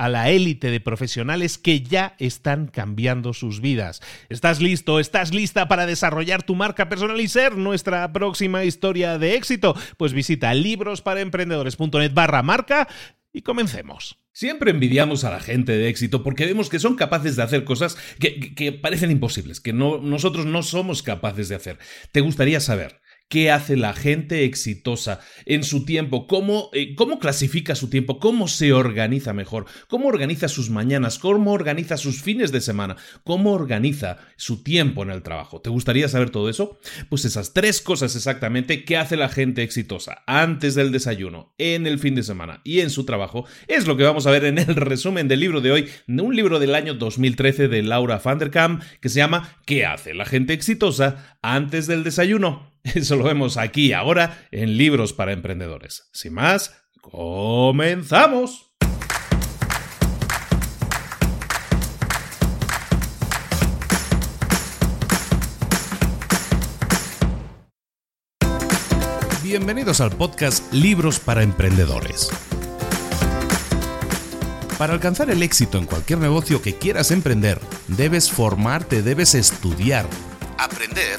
a la élite de profesionales que ya están cambiando sus vidas. ¿Estás listo? ¿Estás lista para desarrollar tu marca personal y ser nuestra próxima historia de éxito? Pues visita librosparaemprendedores.net barra marca y comencemos. Siempre envidiamos a la gente de éxito porque vemos que son capaces de hacer cosas que, parecen imposibles, que no, nosotros no somos capaces de hacer. ¿Te gustaría saber? Qué hace la gente exitosa en su tiempo, cómo, eh, cómo clasifica su tiempo, cómo se organiza mejor, cómo organiza sus mañanas, cómo organiza sus fines de semana, cómo organiza su tiempo en el trabajo. ¿Te gustaría saber todo eso? Pues esas tres cosas exactamente que hace la gente exitosa antes del desayuno, en el fin de semana y en su trabajo es lo que vamos a ver en el resumen del libro de hoy, un libro del año 2013 de Laura van der Kamp que se llama ¿Qué hace la gente exitosa antes del desayuno? Eso lo vemos aquí ahora en Libros para Emprendedores. Sin más, comenzamos. Bienvenidos al podcast Libros para Emprendedores. Para alcanzar el éxito en cualquier negocio que quieras emprender, debes formarte, debes estudiar, aprender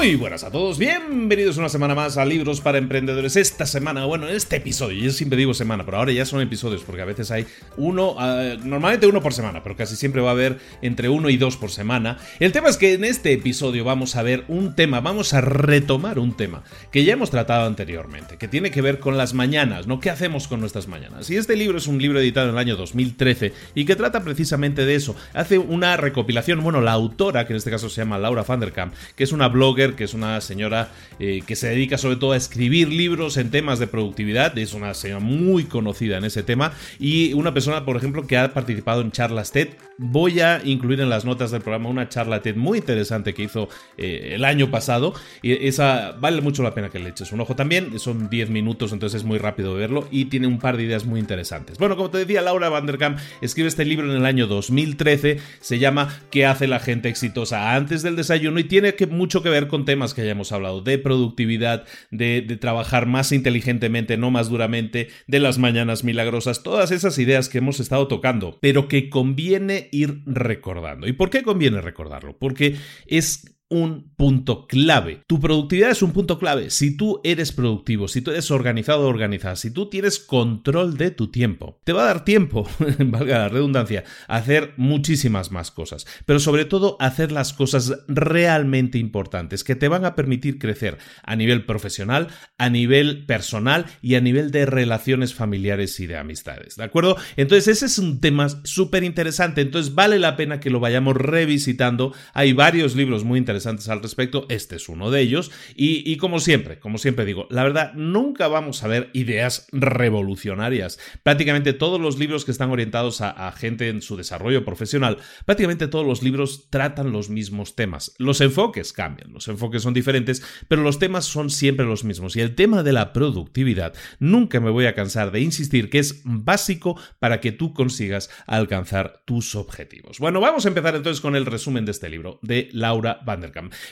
Muy buenas a todos, bienvenidos una semana más a Libros para Emprendedores. Esta semana, bueno, en este episodio, yo siempre digo semana, pero ahora ya son episodios porque a veces hay uno, ah, normalmente uno por semana, pero casi siempre va a haber entre uno y dos por semana. El tema es que en este episodio vamos a ver un tema, vamos a retomar un tema que ya hemos tratado anteriormente, que tiene que ver con las mañanas, ¿no? ¿Qué hacemos con nuestras mañanas? Y este libro es un libro editado en el año 2013 y que trata precisamente de eso. Hace una recopilación, bueno, la autora, que en este caso se llama Laura van der Kamp, que es una blogger que es una señora eh, que se dedica sobre todo a escribir libros en temas de productividad, es una señora muy conocida en ese tema, y una persona, por ejemplo, que ha participado en charlas TED. Voy a incluir en las notas del programa una charla TED muy interesante que hizo eh, el año pasado, y esa vale mucho la pena que le eches un ojo también, son 10 minutos, entonces es muy rápido verlo, y tiene un par de ideas muy interesantes. Bueno, como te decía, Laura Vanderkamp escribe este libro en el año 2013, se llama ¿Qué hace la gente exitosa antes del desayuno? y tiene mucho que ver con temas que hayamos hablado, de productividad, de, de trabajar más inteligentemente, no más duramente, de las mañanas milagrosas, todas esas ideas que hemos estado tocando, pero que conviene ir recordando. ¿Y por qué conviene recordarlo? Porque es un punto clave. Tu productividad es un punto clave. Si tú eres productivo, si tú eres organizado o organizada, si tú tienes control de tu tiempo, te va a dar tiempo, valga la redundancia, a hacer muchísimas más cosas. Pero sobre todo hacer las cosas realmente importantes que te van a permitir crecer a nivel profesional, a nivel personal y a nivel de relaciones familiares y de amistades. ¿De acuerdo? Entonces ese es un tema súper interesante. Entonces vale la pena que lo vayamos revisitando. Hay varios libros muy interesantes al respecto, este es uno de ellos, y, como siempre, como siempre digo, la verdad, nunca vamos a ver ideas revolucionarias. Prácticamente todos los libros que están orientados a, gente en su desarrollo profesional, prácticamente todos los libros tratan los mismos temas. Los enfoques cambian, los enfoques son diferentes, pero los temas son siempre los mismos. Y el tema de la productividad, nunca me voy a cansar de insistir que es básico para que tú consigas alcanzar tus objetivos. Bueno, vamos a empezar entonces con el resumen de este libro de Laura Van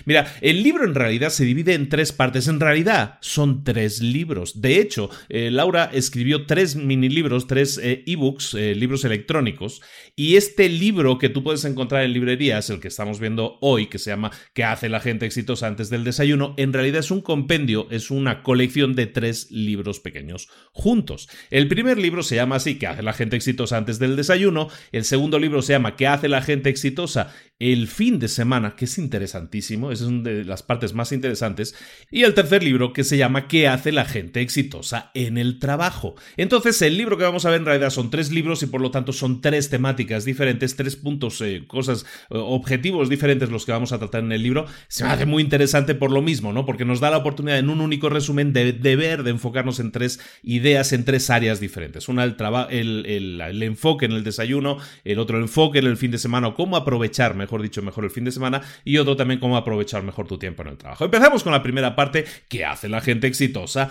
Mira, el libro en realidad se divide en tres partes. En realidad son tres libros. De hecho, eh, Laura escribió tres mini libros, tres eh, ebooks, eh, libros electrónicos. Y este libro que tú puedes encontrar en librerías, el que estamos viendo hoy, que se llama ¿Qué hace la gente exitosa antes del desayuno? En realidad es un compendio, es una colección de tres libros pequeños juntos. El primer libro se llama así, ¿Qué hace la gente exitosa antes del desayuno? El segundo libro se llama ¿Qué hace la gente exitosa el fin de semana? Que es interesante esa es una de las partes más interesantes. Y el tercer libro que se llama ¿Qué hace la gente exitosa en el trabajo? Entonces, el libro que vamos a ver en realidad son tres libros y por lo tanto son tres temáticas diferentes, tres puntos, eh, cosas, eh, objetivos diferentes los que vamos a tratar en el libro. Se me hace muy interesante por lo mismo, ¿no? Porque nos da la oportunidad en un único resumen de, ver, de enfocarnos en tres ideas, en tres áreas diferentes. Una, el, el, el enfoque en el desayuno, el otro enfoque en el fin de semana cómo aprovechar, mejor dicho, mejor el fin de semana y otro también cómo aprovechar mejor tu tiempo en el trabajo. Empezamos con la primera parte que hace la gente exitosa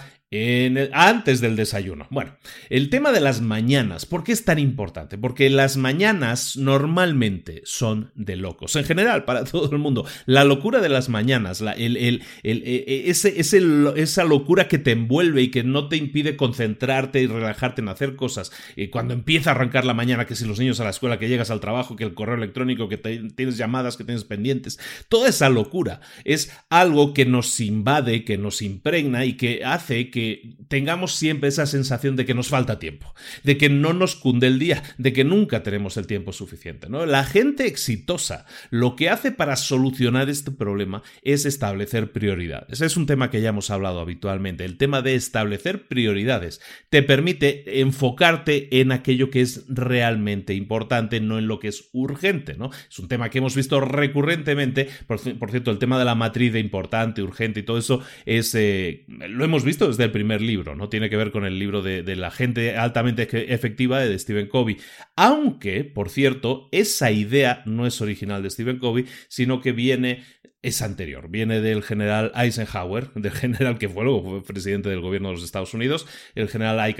antes del desayuno. Bueno, el tema de las mañanas, ¿por qué es tan importante? Porque las mañanas normalmente son de locos. En general, para todo el mundo. La locura de las mañanas, e, e, esa locura que te envuelve y que no te impide concentrarte y relajarte en hacer cosas. Y cuando empieza a arrancar la mañana, que si los niños a la escuela, que llegas al trabajo, que el correo electrónico, que tienes llamadas, que tienes pendientes. Toda esa locura es algo que nos invade, que nos impregna y que hace que que tengamos siempre esa sensación de que nos falta tiempo, de que no nos cunde el día, de que nunca tenemos el tiempo suficiente. La gente exitosa lo que hace para solucionar este problema es establecer prioridades. Es un tema que ya hemos hablado habitualmente. El tema de establecer prioridades te permite enfocarte en aquello que es realmente importante, no en lo que es urgente. Es un tema que hemos visto recurrentemente. Por, cierto, el tema de la matriz de importante, urgente y todo eso es, eh, lo hemos visto desde primer libro, ¿no? Tiene que ver con el libro de, la gente altamente efectiva de Stephen Covey. Aunque, por cierto, esa idea no es original de Stephen Covey, sino que viene es anterior. Viene del general Eisenhower, del general que fue luego presidente del gobierno de los Estados Unidos, el general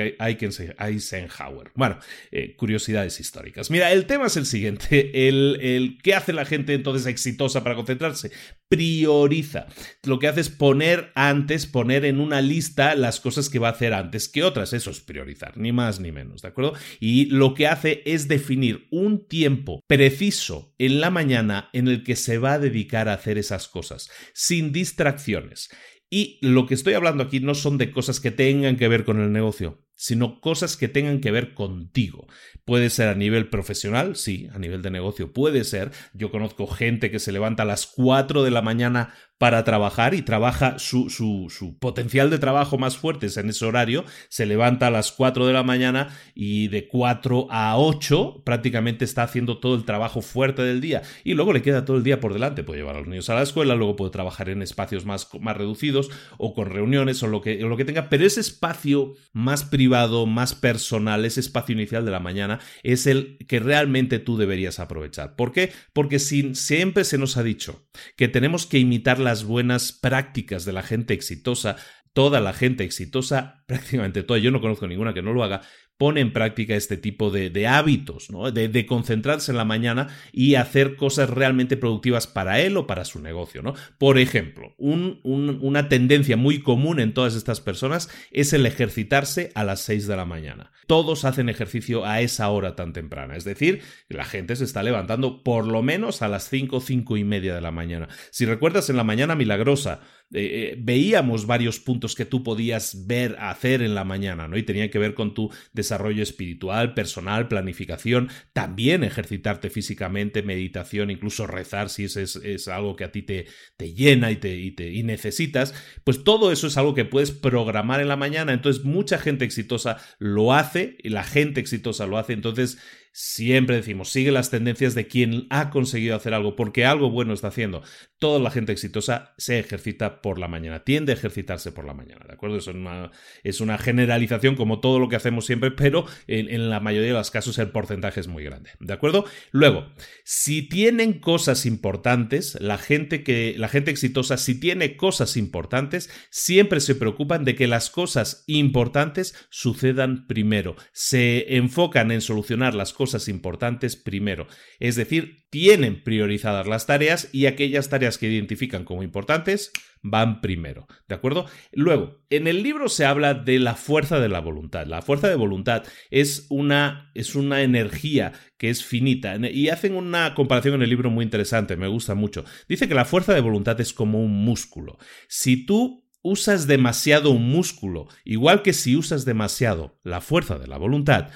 Eisenhower. Bueno, eh, curiosidades históricas. Mira, el tema es el siguiente. El, el, ¿Qué hace la gente entonces exitosa para concentrarse? Prioriza. Lo que hace es poner antes, poner en una lista las cosas que va a hacer antes que otras. Eso es priorizar, ni más ni menos, ¿de acuerdo? Y lo que hace es definir un tiempo preciso en la mañana en el que se va a dedicar a hacer esas cosas, sin distracciones. Y lo que estoy hablando aquí no son de cosas que tengan que ver con el negocio, sino cosas que tengan que ver contigo. Puede ser a nivel profesional, sí, a nivel de negocio puede ser. Yo conozco gente que se levanta a las 4 de la mañana para trabajar y trabaja su, su, potencial de trabajo más fuerte en ese horario, se levanta a las 4 de la mañana y de 4 a 8 prácticamente está haciendo todo el trabajo fuerte del día y luego le queda todo el día por delante, puede llevar a los niños a la escuela, luego puede trabajar en espacios más, más reducidos o con reuniones o lo, que, o lo que tenga, pero ese espacio más privado, más personal, ese espacio inicial de la mañana es el que realmente tú deberías aprovechar. ¿Por qué? Porque siempre se nos ha dicho que tenemos que imitar las buenas prácticas de la gente exitosa, toda la gente exitosa, prácticamente toda, yo no conozco ninguna que no lo haga, pone en práctica este tipo de, hábitos, ¿no? de, concentrarse en la mañana y hacer cosas realmente productivas para él o para su negocio. ¿no? Por ejemplo, una tendencia muy común en todas estas personas es el ejercitarse a las 6 de la mañana. Todos hacen ejercicio a esa hora tan temprana, es decir, la gente se está levantando por lo menos a las 5, 5 y media de la mañana. Si recuerdas en la mañana milagrosa, eh, eh, veíamos varios puntos que tú podías ver, hacer en la mañana, ¿no? Y tenía que ver con tu desarrollo espiritual, personal, planificación, también ejercitarte físicamente, meditación, incluso rezar si es, es, algo que a ti te, te llena y, te, y, te, y necesitas, pues todo eso es algo que puedes programar en la mañana. Entonces, mucha gente exitosa lo hace, y la gente exitosa lo hace, entonces Siempre decimos, sigue las tendencias de quien ha conseguido hacer algo, porque algo bueno está haciendo. Toda la gente exitosa se ejercita por la mañana, tiende a ejercitarse por la mañana, ¿de acuerdo? Es una, es una generalización como todo lo que hacemos siempre, pero en, la mayoría de los casos el porcentaje es muy grande, ¿de acuerdo? Luego, si tienen cosas importantes, la gente que la gente exitosa si tiene cosas importantes, siempre se preocupan de que las cosas importantes sucedan primero. Se enfocan en solucionar las cosas importantes primero. Es decir, tienen priorizadas las tareas y aquellas tareas que identifican como importantes van primero. ¿De acuerdo? Luego, en el libro se habla de la fuerza de la voluntad. La fuerza de voluntad es una, es una energía que es finita. Y hacen una comparación en el libro muy interesante, me gusta mucho. Dice que la fuerza de voluntad es como un músculo. Si tú usas demasiado un músculo, igual que si usas demasiado la fuerza de la voluntad,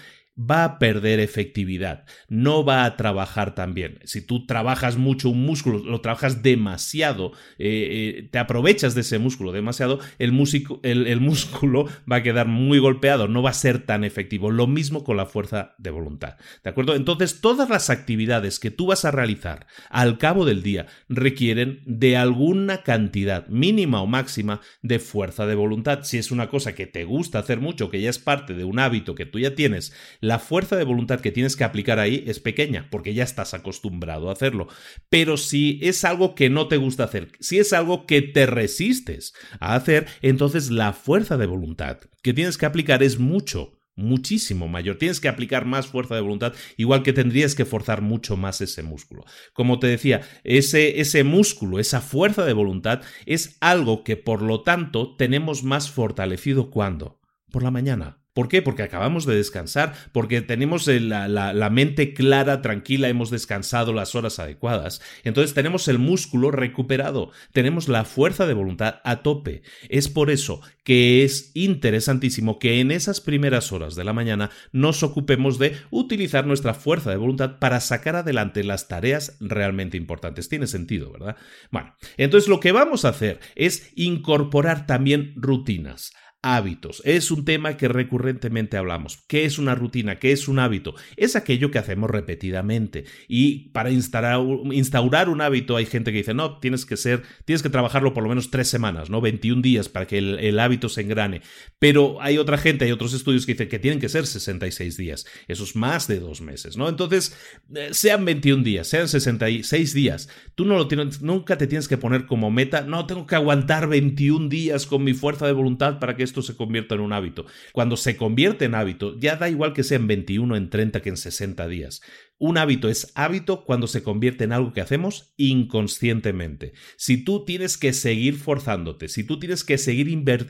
va a perder efectividad, no va a trabajar tan bien. Si tú trabajas mucho un músculo, lo trabajas demasiado, eh, eh, te aprovechas de ese músculo demasiado, el, el, músculo va a quedar muy golpeado, no va a ser tan efectivo. Lo mismo con la fuerza de voluntad. ¿De acuerdo? Entonces, todas las actividades que tú vas a realizar al cabo del día requieren de alguna cantidad mínima o máxima de fuerza de voluntad. Si es una cosa que te gusta hacer mucho, que ya es parte de un hábito que tú ya tienes, fuerza de voluntad que tienes que aplicar ahí es pequeña, porque ya estás acostumbrado a hacerlo. Pero si es algo que no te gusta hacer, si es algo que te resistes a hacer, entonces la fuerza de voluntad que tienes que aplicar es mucho, muchísimo mayor. Tienes que aplicar más fuerza de voluntad, igual que tendrías que forzar mucho más ese músculo. Como te decía, ese, ese músculo, esa fuerza de voluntad, es algo que por lo tanto tenemos más fortalecido cuando? Por la mañana. ¿Por qué? Porque acabamos de descansar, porque tenemos la, la, mente clara, tranquila, hemos descansado las horas adecuadas. Entonces tenemos el músculo recuperado, tenemos la fuerza de voluntad a tope. Es por eso que es interesantísimo que en esas primeras horas de la mañana nos ocupemos de utilizar nuestra fuerza de voluntad para sacar adelante las tareas realmente importantes. Tiene sentido, ¿verdad? Bueno, entonces lo que vamos a hacer es incorporar también rutinas hábitos. Es un tema que recurrentemente hablamos. ¿Qué es una rutina? ¿Qué es un hábito? Es aquello que hacemos repetidamente. Y para instaurar, un hábito hay gente que dice, no, tienes que ser, tienes que trabajarlo por lo menos tres semanas, ¿no? 21 días para que el, hábito se engrane. Pero hay otra gente, hay otros estudios que dicen que tienen que ser 66 días. Eso es más de dos meses, ¿no? Entonces, eh, sean 21 días, sean 66 días. Tú no lo tienes, nunca te tienes que poner como meta, no, tengo que aguantar 21 días con mi fuerza de voluntad para que esto se convierta en un hábito. Cuando se convierte en hábito, ya da igual que sea en 21, en 30, que en 60 días. Un hábito es hábito cuando se convierte en algo que hacemos inconscientemente. Si tú tienes que seguir forzándote, si tú tienes que seguir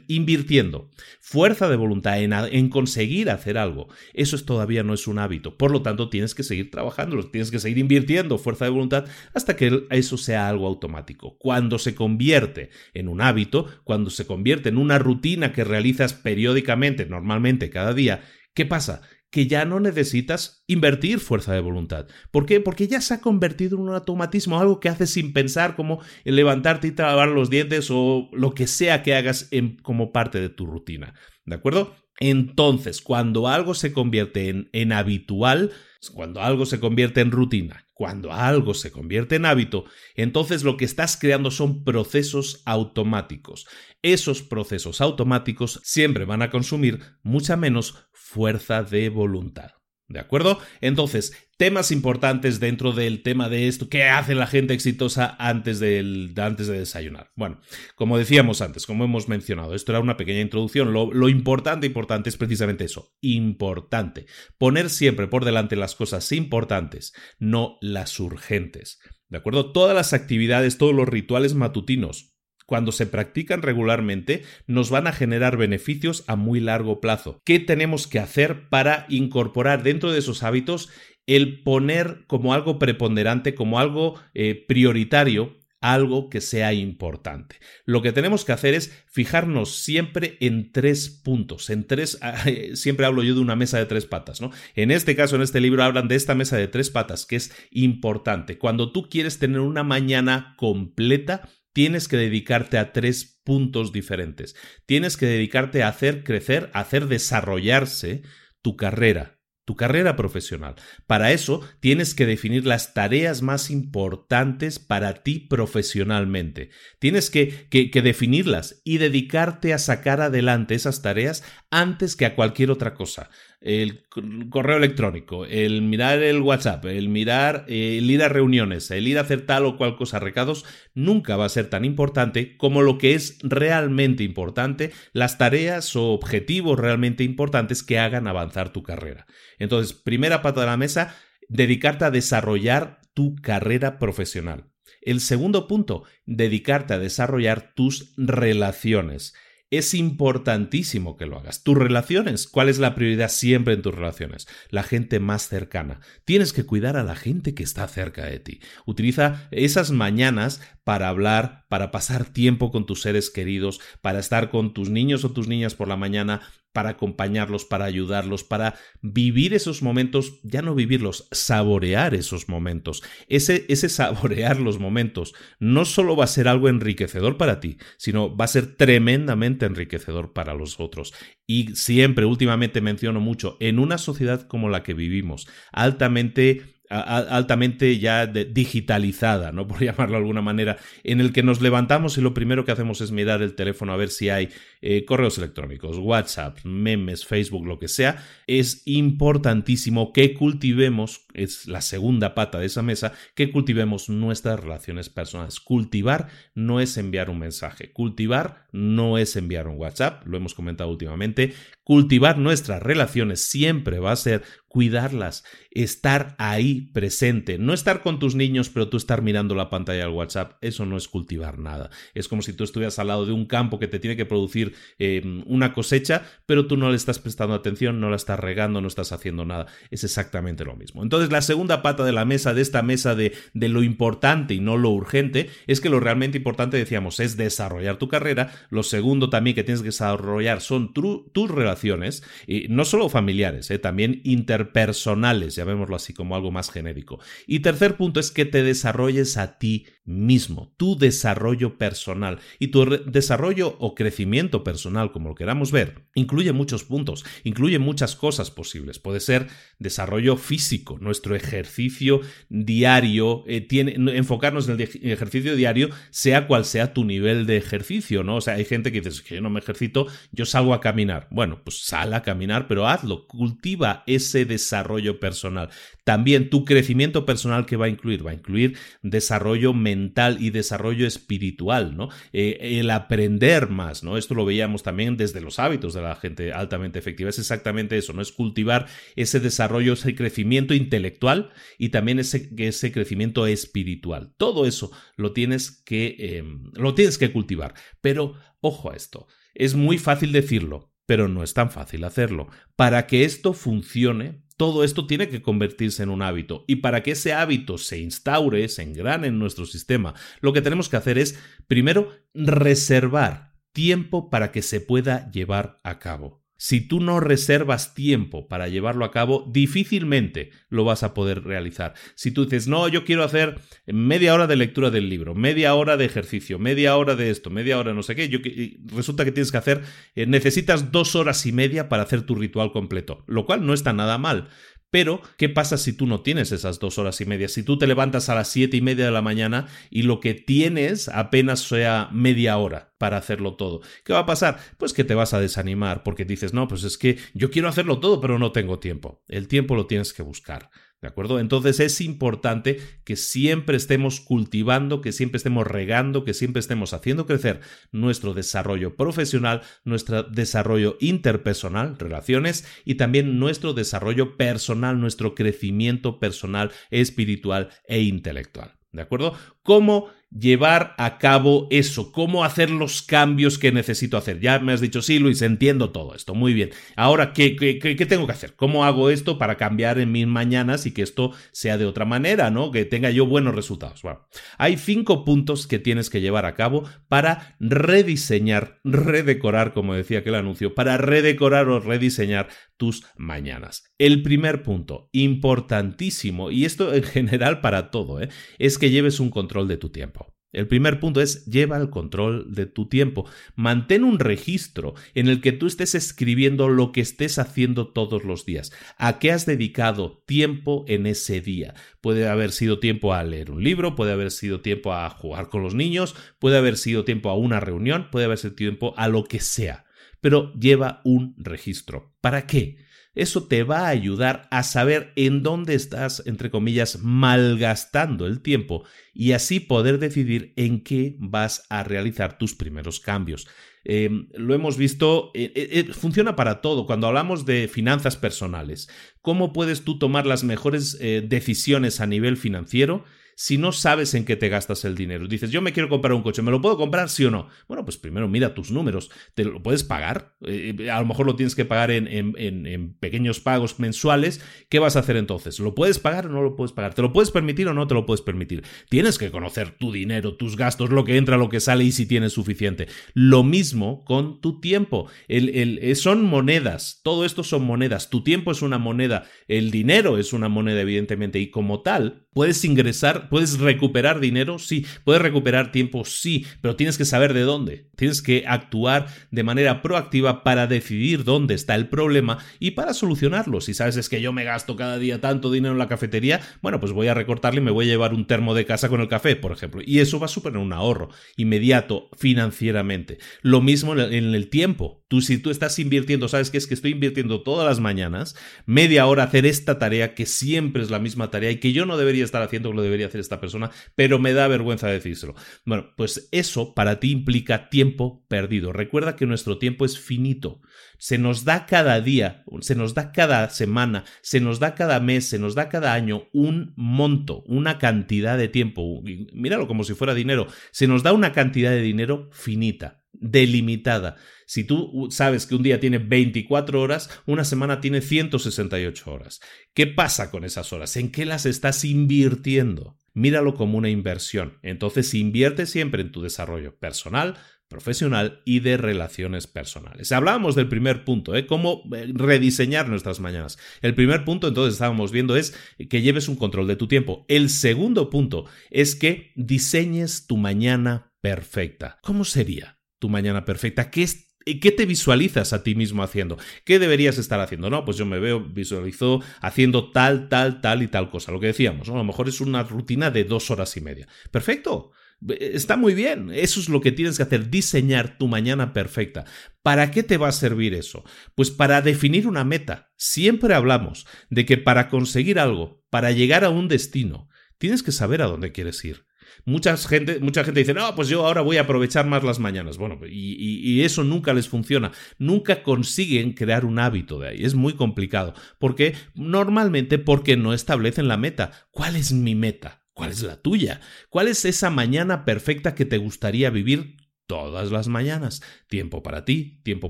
invirtiendo fuerza de voluntad en, conseguir hacer algo, eso es, todavía no es un hábito. Por lo tanto, tienes que seguir trabajando, tienes que seguir invirtiendo fuerza de voluntad hasta que eso sea algo automático. Cuando se convierte en un hábito, cuando se convierte en una rutina que realizas periódicamente, normalmente cada día, ¿qué pasa? Que ya no necesitas invertir fuerza de voluntad. ¿Por qué? Porque ya se ha convertido en un automatismo, algo que haces sin pensar, como levantarte y lavar los dientes o lo que sea que hagas como parte de tu rutina. ¿De acuerdo? Entonces, cuando algo se convierte en habitual, cuando algo se convierte en rutina, cuando algo se convierte en hábito, entonces lo que estás creando son procesos automáticos. Esos procesos automáticos siempre van a consumir mucha menos fuerza de voluntad. ¿De acuerdo? Entonces, temas importantes dentro del tema de esto. ¿Qué hace la gente exitosa antes, del, antes de desayunar? Bueno, como decíamos antes, como hemos mencionado, esto era una pequeña introducción. Lo, lo importante, importante es precisamente eso. Importante. Poner siempre por delante las cosas importantes, no las urgentes. ¿De acuerdo? Todas las actividades, todos los rituales matutinos, cuando se practican regularmente, nos van a generar beneficios a muy largo plazo. ¿Qué tenemos que hacer para incorporar dentro de esos hábitos el poner como algo preponderante, como algo eh, prioritario algo que sea importante. Lo que tenemos que hacer es fijarnos siempre en tres puntos, en tres, siempre hablo yo de una mesa de tres patas, ¿no? En este caso, en este libro hablan de esta mesa de tres patas, que es importante. Cuando tú quieres tener una mañana completa, tienes que dedicarte a tres puntos diferentes. Tienes que dedicarte a hacer crecer, a hacer desarrollarse tu carrera, tu carrera profesional. Para eso tienes que definir las tareas más importantes para ti profesionalmente. Tienes que, que, definirlas y dedicarte a sacar adelante esas tareas antes que a cualquier otra cosa el correo electrónico, el mirar el WhatsApp, el mirar, el ir a reuniones, el ir a hacer tal o cual cosa, recados, nunca va a ser tan importante como lo que es realmente importante, las tareas o objetivos realmente importantes que hagan avanzar tu carrera. Entonces, primera pata de la mesa, dedicarte a desarrollar tu carrera profesional. El segundo punto, dedicarte a desarrollar tus relaciones es importantísimo que lo hagas. Tus relaciones, ¿cuál es la prioridad siempre en tus relaciones? La gente más cercana. Tienes que cuidar a la gente que está cerca de ti. Utiliza esas mañanas para hablar, para pasar tiempo con tus seres queridos, para estar con tus niños o tus niñas por la mañana, para acompañarlos, para ayudarlos, para vivir esos momentos, ya no vivirlos, saborear esos momentos. Ese, ese saborear los momentos no solo va a ser algo enriquecedor para ti, sino va a ser tremendamente enriquecedor para los otros. Y siempre, últimamente menciono mucho, en una sociedad como la que vivimos, altamente altamente ya digitalizada, ¿no? Por llamarlo de alguna manera, en el que nos levantamos y lo primero que hacemos es mirar el teléfono a ver si hay eh, correos electrónicos, WhatsApp, memes, Facebook, lo que sea, es importantísimo que cultivemos, es la segunda pata de esa mesa, que cultivemos nuestras relaciones personales. Cultivar no es enviar un mensaje, cultivar no es enviar un WhatsApp, lo hemos comentado últimamente, cultivar nuestras relaciones siempre va a ser cuidarlas, estar ahí presente, no estar con tus niños pero tú estar mirando la pantalla del WhatsApp, eso no es cultivar nada. Es como si tú estuvieras al lado de un campo que te tiene que producir em, una cosecha, pero tú no le estás prestando atención, no la estás regando, no estás haciendo nada. Es exactamente lo mismo. Entonces la segunda pata de la mesa, de esta mesa de, de lo importante y no lo urgente, es que lo realmente importante, decíamos, es desarrollar tu carrera. Lo segundo también que tienes que desarrollar son tus relaciones, y no solo familiares, eh, también inter personales, llamémoslo así como algo más genérico. Y tercer punto es que te desarrolles a ti mismo, tu desarrollo personal. Y tu desarrollo o crecimiento personal, como lo queramos ver, incluye muchos puntos, incluye muchas cosas posibles. Puede ser desarrollo físico, nuestro ejercicio diario, eh, enfocarnos en el ejercicio diario, sea cual sea tu nivel de ejercicio, ¿no? O sea, hay gente que dice que yo no me ejercito, yo salgo a caminar. Bueno, pues sal a caminar, pero hazlo, cultiva ese desarrollo personal. También tu crecimiento personal que va a incluir, va a incluir desarrollo mental y desarrollo espiritual, ¿no? Eh, el aprender más, ¿no? Esto lo veíamos también desde los hábitos de la gente altamente efectiva. Es exactamente eso, ¿no? Es cultivar ese desarrollo, ese crecimiento intelectual y también ese, ese crecimiento espiritual. Todo eso lo tienes que, em, lo tienes que cultivar. Pero ojo a esto, es muy fácil decirlo, pero no es tan fácil hacerlo. Para que esto funcione, todo esto tiene que convertirse en un hábito. Y para que ese hábito se instaure, se engrane en nuestro sistema, lo que tenemos que hacer es, primero, reservar tiempo para que se pueda llevar a cabo. Si tú no reservas tiempo para llevarlo a cabo, difícilmente lo vas a poder realizar. Si tú dices, no, yo quiero hacer media hora de lectura del libro, media hora de ejercicio, media hora de esto, media hora no sé qué, resulta que tienes que hacer, eh, necesitas dos horas y media para hacer tu ritual completo, lo cual no está nada mal. Pero, ¿qué pasa si tú no tienes esas dos horas y media? Si tú te levantas a las siete y media de la mañana y lo que tienes apenas sea media hora para hacerlo todo. ¿Qué va a pasar? Pues que te vas a desanimar porque dices, no, pues es que yo quiero hacerlo todo, pero no tengo tiempo. El tiempo lo tienes que buscar. ¿De acuerdo? Entonces es importante que siempre estemos cultivando, que siempre estemos regando, que siempre estemos haciendo crecer nuestro desarrollo profesional, nuestro desarrollo interpersonal, relaciones, y también nuestro desarrollo personal, nuestro crecimiento personal, espiritual e intelectual. ¿De acuerdo? ¿Cómo llevar a cabo eso, cómo hacer los cambios que necesito hacer. Ya me has dicho, sí, Luis, entiendo todo esto, muy bien. Ahora, ¿qué, qué, tengo que hacer? ¿Cómo hago esto para cambiar en mis mañanas y que esto sea de otra manera, ¿no? Que tenga yo buenos resultados. Bueno, hay cinco puntos que tienes que llevar a cabo para rediseñar, redecorar, como decía aquel anuncio, para redecorar o rediseñar tus mañanas. El primer punto, importantísimo, y esto en general para todo, ¿eh? es que lleves un control de tu tiempo. El primer punto es lleva el control de tu tiempo. Mantén un registro en el que tú estés escribiendo lo que estés haciendo todos los días. ¿A qué has dedicado tiempo en ese día? Puede haber sido tiempo a leer un libro, puede haber sido tiempo a jugar con los niños, puede haber sido tiempo a una reunión, puede haber sido tiempo a lo que sea. Pero lleva un registro. ¿Para qué? Eso te va a ayudar a saber en dónde estás, entre comillas, malgastando el tiempo y así poder decidir en qué vas a realizar tus primeros cambios. Em, lo hemos visto, eh, eh, eh, funciona para todo. Cuando hablamos de finanzas personales, ¿cómo puedes tú tomar las mejores decisiones a nivel financiero? Si no sabes en qué te gastas el dinero. Dices, yo me quiero comprar un coche, ¿me lo puedo comprar sí o no? Bueno, pues primero mira tus números. ¿Te lo puedes pagar? Eh, eh, a lo mejor lo tienes que pagar en, en, pequeños pagos mensuales. ¿Qué vas a hacer entonces? ¿Lo puedes pagar o no lo puedes pagar? ¿Te lo puedes permitir o no te lo puedes permitir? Tienes que conocer tu dinero, tus gastos, lo que entra, lo que sale y si tienes suficiente. Lo mismo con tu tiempo. El, eh, son monedas. Todo esto son monedas. Tu tiempo es una moneda. El dinero es una moneda, evidentemente. Y como tal, puedes ingresar ¿Puedes recuperar dinero? Sí. ¿Puedes recuperar tiempo? Sí. Pero tienes que saber de dónde. Tienes que actuar de manera proactiva para decidir dónde está el problema y para solucionarlo. Si sabes es que yo me gasto cada día tanto dinero en la cafetería, bueno, pues voy a recortarle y me voy a llevar un termo de casa con el café, por ejemplo. Y eso va a suponer un ahorro inmediato financieramente. Lo mismo en el tiempo. Tú, si tú estás invirtiendo, sabes que es que estoy invirtiendo todas las mañanas media hora hacer esta tarea que siempre es la misma tarea y que yo no debería estar haciendo, lo debería hacer esta persona, pero me da vergüenza decírselo. Bueno, pues eso para ti implica tiempo perdido. Recuerda que nuestro tiempo es finito. Se nos da cada día, se nos da cada semana, se nos da cada mes, se nos da cada año un monto, una cantidad de tiempo. Míralo como si fuera dinero. Se nos da una cantidad de dinero finita delimitada. Si tú sabes que un día tiene 24 horas, una semana tiene 168 horas. ¿Qué pasa con esas horas? ¿En qué las estás invirtiendo? Míralo como una inversión. Entonces invierte siempre en tu desarrollo personal, profesional y de relaciones personales. Hablábamos del primer punto, ¿eh? cómo eh, rediseñar nuestras mañanas. El primer punto, entonces, estábamos viendo es que lleves un control de tu tiempo. El segundo punto es que diseñes tu mañana perfecta. ¿Cómo sería? tu mañana perfecta? ¿Qué, ¿Qué te visualizas a ti mismo haciendo? ¿Qué deberías estar haciendo? No, pues yo me veo, visualizo haciendo tal, tal, tal y tal cosa. Lo que decíamos. A lo mejor es una rutina de dos horas y media. Perfecto. Está muy bien, eso es lo que tienes que hacer, diseñar tu mañana perfecta. ¿Para qué te va a servir eso? Pues para definir una meta. Siempre hablamos de que para conseguir algo, para llegar a un destino, tienes que saber a dónde quieres ir. Mucha gente, mucha gente dice, no, pues yo ahora voy a aprovechar más las mañanas. Bueno, y, y, eso nunca les funciona. Nunca consiguen crear un hábito de ahí. Es muy complicado. porque Normalmente porque no establecen la meta. ¿Cuál es mi meta? ¿Cuál es la tuya? ¿Cuál es esa mañana perfecta que te gustaría vivir todas las mañanas. Tiempo para ti, tiempo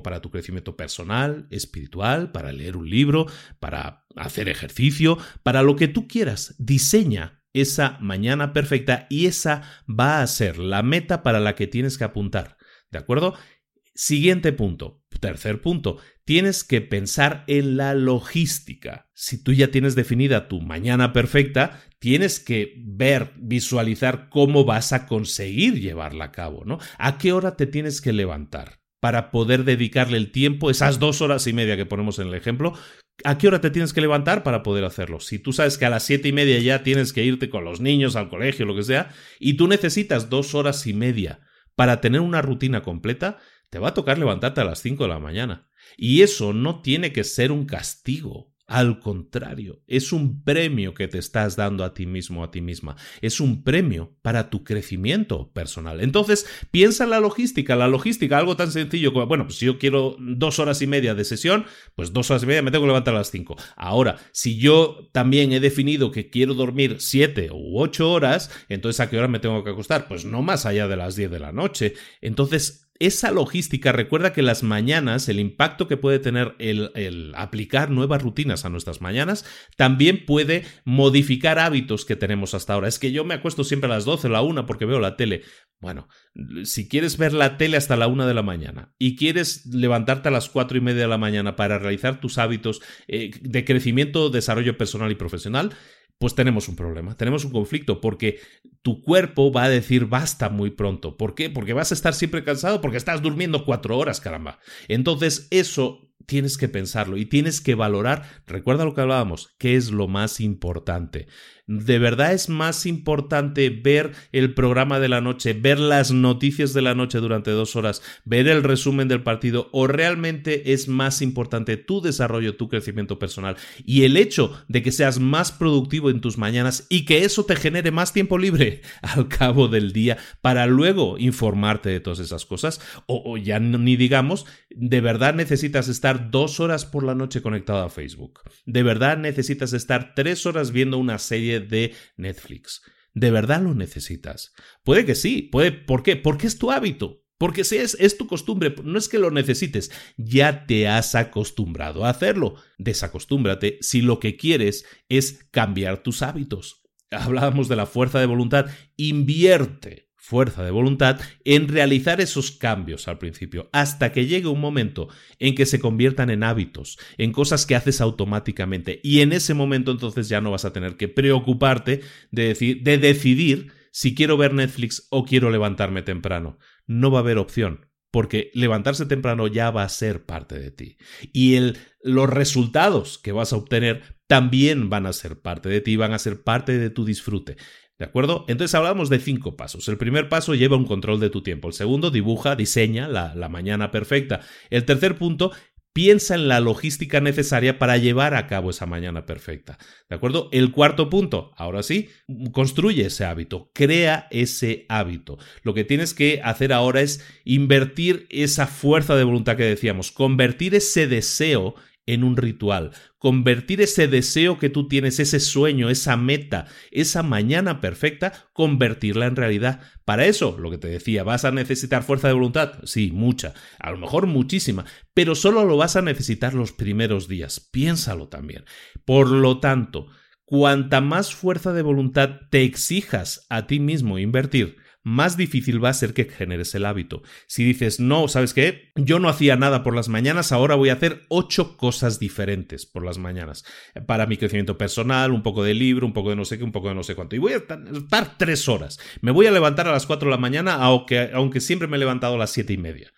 para tu crecimiento personal, espiritual, para leer un libro, para hacer ejercicio, para lo que tú quieras. Diseña esa mañana perfecta y esa va a ser la meta para la que tienes que apuntar. ¿De acuerdo? Siguiente punto, tercer punto, tienes que pensar en la logística. Si tú ya tienes definida tu mañana perfecta, tienes que ver, visualizar cómo vas a conseguir llevarla a cabo, ¿no? ¿A qué hora te tienes que levantar? Para poder dedicarle el tiempo, esas dos horas y media que ponemos en el ejemplo, ¿A qué hora te tienes que levantar para poder hacerlo? Si tú sabes que a las siete y media ya tienes que irte con los niños al colegio, lo que sea, y tú necesitas dos horas y media para tener una rutina completa, te va a tocar levantarte a las 5 de la mañana. Y eso no tiene que ser un castigo. Al contrario, es un premio que te estás dando a ti mismo, a ti misma. Es un premio para tu crecimiento personal. Entonces, piensa en la logística. La logística, algo tan sencillo como, bueno, pues si yo quiero dos horas y media de sesión, pues dos horas y media me tengo que levantar a las cinco. Ahora, si yo también he definido que quiero dormir siete u ocho horas, entonces ¿a qué hora me tengo que acostar? Pues no más allá de las diez de la noche. Entonces, esa logística, recuerda que las mañanas, el impacto que puede tener el, aplicar nuevas rutinas a nuestras mañanas, también puede modificar hábitos que tenemos hasta ahora. Es que yo me acuesto siempre a las 12, a la 1 porque veo la tele. Bueno, si quieres ver la tele hasta la 1 de la mañana y quieres levantarte a las 4 y media de la mañana para realizar tus hábitos eh, de crecimiento, desarrollo personal y profesional, pues tenemos un problema, tenemos un conflicto, porque tu cuerpo va a decir basta muy pronto. ¿Por qué? Porque vas a estar siempre cansado, porque estás durmiendo cuatro horas, caramba. Entonces, eso tienes que pensarlo y tienes que valorar, recuerda lo que hablábamos, qué es lo más importante. ¿De verdad es más importante ver el programa de la noche, ver las noticias de la noche durante dos horas, ver el resumen del partido o realmente es más importante tu desarrollo, tu crecimiento personal y el hecho de que seas más productivo en tus mañanas y que eso te genere más tiempo libre al cabo del día para luego informarte de todas esas cosas o, ya ni digamos, de verdad necesitas estar dos horas por la noche conectado a Facebook, de verdad necesitas estar tres horas viendo una serie de Netflix. ¿De verdad lo necesitas? Puede que sí, puede. ¿Por qué? Porque es tu hábito. Porque si es, es tu costumbre, no es que lo necesites, ya te has acostumbrado a hacerlo. Desacostúmbrate si lo que quieres es cambiar tus hábitos. Hablábamos de la fuerza de voluntad. Invierte fuerza de voluntad en realizar esos cambios al principio, hasta que llegue un momento en que se conviertan en hábitos, en cosas que haces automáticamente. Y en ese momento entonces ya no vas a tener que preocuparte de, decir, de decidir si quiero ver Netflix o quiero levantarme temprano. No va a haber opción, porque levantarse temprano ya va a ser parte de ti. Y los resultados que vas a obtener también van a ser parte de ti, van a ser parte de tu disfrute. ¿De acuerdo? Entonces hablamos de cinco pasos. El primer paso lleva un control de tu tiempo. El segundo dibuja, diseña la, la mañana perfecta. El tercer punto piensa en la logística necesaria para llevar a cabo esa mañana perfecta. ¿De acuerdo? El cuarto punto, ahora sí, construye ese hábito, crea ese hábito. Lo que tienes que hacer ahora es invertir esa fuerza de voluntad que decíamos, convertir ese deseo en un ritual, convertir ese deseo que tú tienes, ese sueño, esa meta, esa mañana perfecta, convertirla en realidad. Para eso, lo que te decía, ¿vas a necesitar fuerza de voluntad? Sí, mucha, a lo mejor muchísima, pero solo lo vas a necesitar los primeros días. Piénsalo también. Por lo tanto, cuanta más fuerza de voluntad te exijas a ti mismo invertir, más difícil va a ser que generes el hábito. Si dices, no, ¿sabes qué? Yo no hacía nada por las mañanas, ahora voy a hacer ocho cosas diferentes por las mañanas. Para mi crecimiento personal, un poco de libro, un poco de no sé qué, un poco de no sé cuánto. Y voy a estar tres horas. Me voy a levantar a las cuatro de la mañana, aunque, aunque siempre me he levantado a las siete y media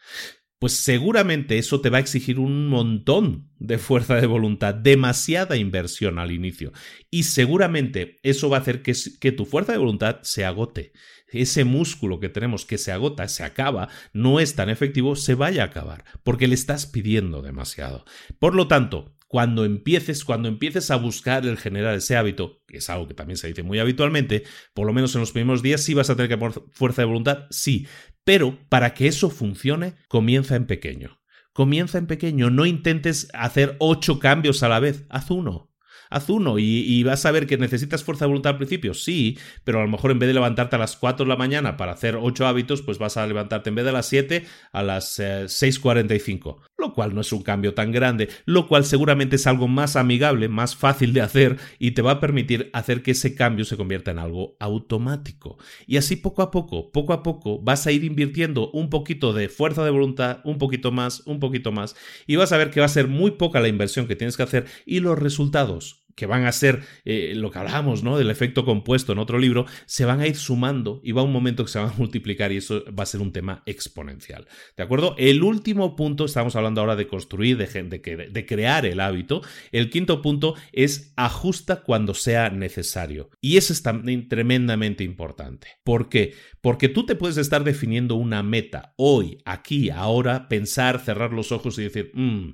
pues seguramente eso te va a exigir un montón de fuerza de voluntad, demasiada inversión al inicio. Y seguramente eso va a hacer que, que, tu fuerza de voluntad se agote ese músculo que tenemos que se agota, se acaba, no es tan efectivo, se vaya a acabar, porque le estás pidiendo demasiado. Por lo tanto, cuando empieces, cuando empieces a buscar el generar ese hábito, que es algo que también se dice muy habitualmente, por lo menos en los primeros días sí vas a tener que poner fuerza de voluntad, sí, pero para que eso funcione, comienza en pequeño. Comienza en pequeño, no intentes hacer ocho cambios a la vez, haz uno, haz uno y, vas a ver que necesitas fuerza de voluntad al principio, sí, pero a lo mejor en vez de levantarte a las 4 de la mañana para hacer 8 hábitos, pues vas a levantarte en vez de a las 7 a las 6.45, eh, lo cual no es un cambio tan grande, lo cual seguramente es algo más amigable, más fácil de hacer y te va a permitir hacer que ese cambio se convierta en algo automático. Y así poco a poco, poco a poco, vas a ir invirtiendo un poquito de fuerza de voluntad, un poquito más, un poquito más, y vas a ver que va a ser muy poca la inversión que tienes que hacer y los resultados que van a ser eh, lo que hablamos, ¿no? Del efecto compuesto en otro libro, se van a ir sumando y va un momento que se van a multiplicar y eso va a ser un tema exponencial. ¿De acuerdo? El último punto, estamos hablando ahora de construir, de, de, de crear el hábito. El quinto punto es ajusta cuando sea necesario. Y eso es también tremendamente importante. ¿Por qué? Porque tú te puedes estar definiendo una meta hoy, aquí, ahora, pensar, cerrar los ojos y decir, mmm,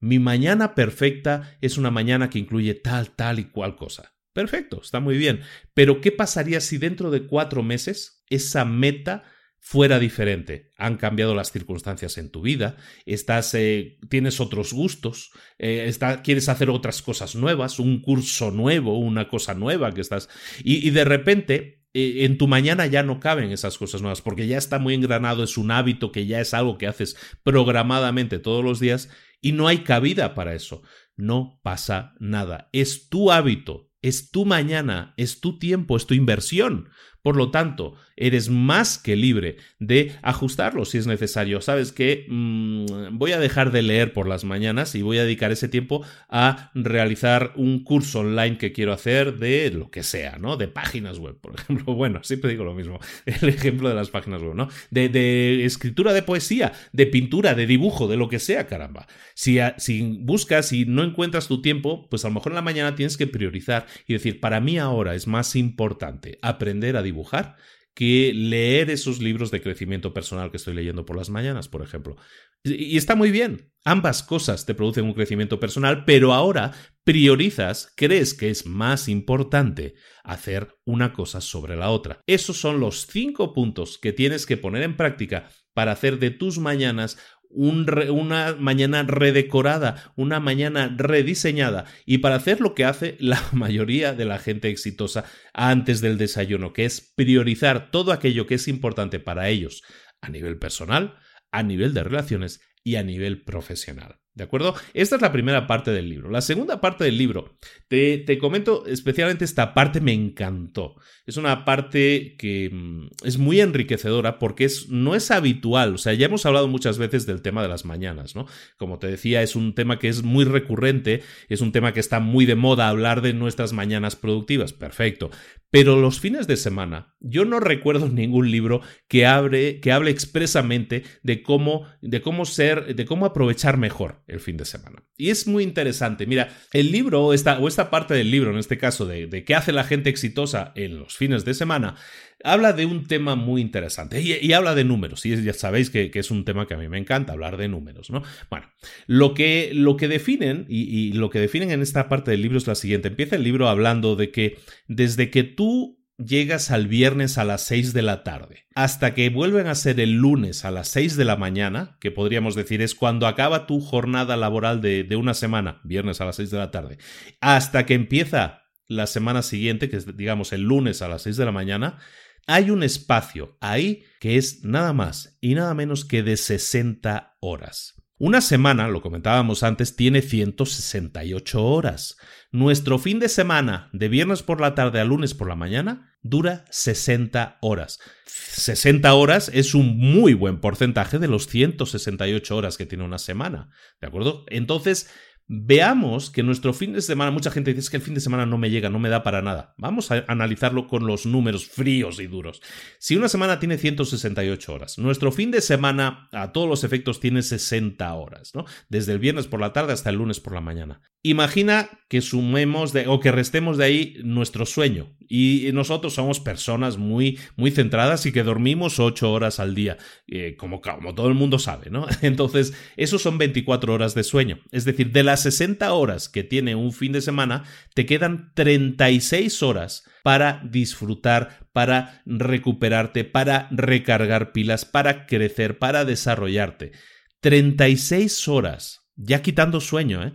mi mañana perfecta es una mañana que incluye tal, tal y cual cosa. Perfecto, está muy bien. Pero ¿qué pasaría si dentro de cuatro meses esa meta fuera diferente? Han cambiado las circunstancias en tu vida, estás, eh, tienes otros gustos, eh, quieres hacer otras cosas nuevas, un curso nuevo, una cosa nueva que estás... y de repente eh, en tu mañana ya no caben esas cosas nuevas, porque ya está muy engranado, es un hábito que ya es algo que haces programadamente todos los días y no hay cabida para eso. No pasa nada. Es tu hábito, es tu mañana, es tu tiempo, es tu inversión. Por lo tanto, eres más que libre de ajustarlo si es necesario. Sabes que mm, voy a dejar de leer por las mañanas y voy a dedicar ese tiempo a realizar un curso online que quiero hacer de lo que sea, ¿no? De páginas web, por ejemplo. Bueno, siempre digo lo mismo. El ejemplo de las páginas web, ¿no? De, escritura de poesía, de pintura, de dibujo, de lo que sea, caramba. Si, si buscas y no encuentras tu tiempo, pues a lo mejor en la mañana tienes que priorizar y decir, para mí ahora es más importante aprender a dibujar que leer esos libros de crecimiento personal que estoy leyendo por las mañanas, por ejemplo. Y está muy bien. Ambas cosas te producen un crecimiento personal, pero ahora priorizas, crees que es más importante hacer una cosa sobre la otra. Esos son los cinco puntos que tienes que poner en práctica para hacer de tus mañanas una mañana redecorada, una mañana rediseñada y para hacer lo que hace la mayoría de la gente exitosa antes del desayuno, que es priorizar todo aquello que es importante para ellos a nivel personal, a nivel de relaciones y a nivel profesional. ¿De acuerdo? Esta es la primera parte del libro. La segunda parte del libro, te, te, comento especialmente esta parte me encantó. Es una parte que mm, es muy enriquecedora porque es, no es habitual. O sea, ya hemos hablado muchas veces del tema de las mañanas, ¿no? Como te decía, es un tema que es muy recurrente, es un tema que está muy de moda hablar de nuestras mañanas productivas. Perfecto. Pero los fines de semana, yo no recuerdo ningún libro que, abre, que hable expresamente de cómo, de cómo ser, de cómo aprovechar mejor el fin de semana. Y es muy interesante. Mira, el libro, esta, o esta parte del libro, en este caso, de, qué hace la gente exitosa en los fines de semana, habla de un tema muy interesante y, habla de números. Y ya sabéis que, es un tema que a mí me encanta, hablar de números, ¿no? Bueno, lo que, lo que definen, y lo que definen en esta parte del libro es la siguiente. Empieza el libro hablando de que desde que tú llegas al viernes a las 6 de la tarde, hasta que vuelven a ser el lunes a las 6 de la mañana, que podríamos decir es cuando acaba tu jornada laboral de, una semana, viernes a las 6 de la tarde, hasta que empieza la semana siguiente, que es digamos el lunes a las 6 de la mañana, hay un espacio ahí que es nada más y nada menos que de 60 horas. Una semana, lo comentábamos antes, tiene 168 horas. Nuestro fin de semana, de viernes por la tarde a lunes por la mañana, dura 60 horas. 60 horas es un muy buen porcentaje de los 168 horas que tiene una semana. ¿De acuerdo? Entonces, veamos que nuestro fin de semana, mucha gente dice que el fin de semana no me llega, no me da para nada. Vamos a analizarlo con los números fríos y duros. Si una semana tiene 168 horas, nuestro fin de semana a todos los efectos tiene 60 horas, ¿no? Desde el viernes por la tarde hasta el lunes por la mañana. Imagina que sumemos de, o que restemos de ahí nuestro sueño. Y nosotros somos personas muy, muy centradas y que dormimos 8 horas al día, eh, como, como todo el mundo sabe, ¿no? Entonces, esos son 24 horas de sueño. Es decir, de las 60 horas que tiene un fin de semana, te quedan 36 horas para disfrutar, para recuperarte, para recargar pilas, para crecer, para desarrollarte. 36 horas, ya quitando sueño, ¿eh?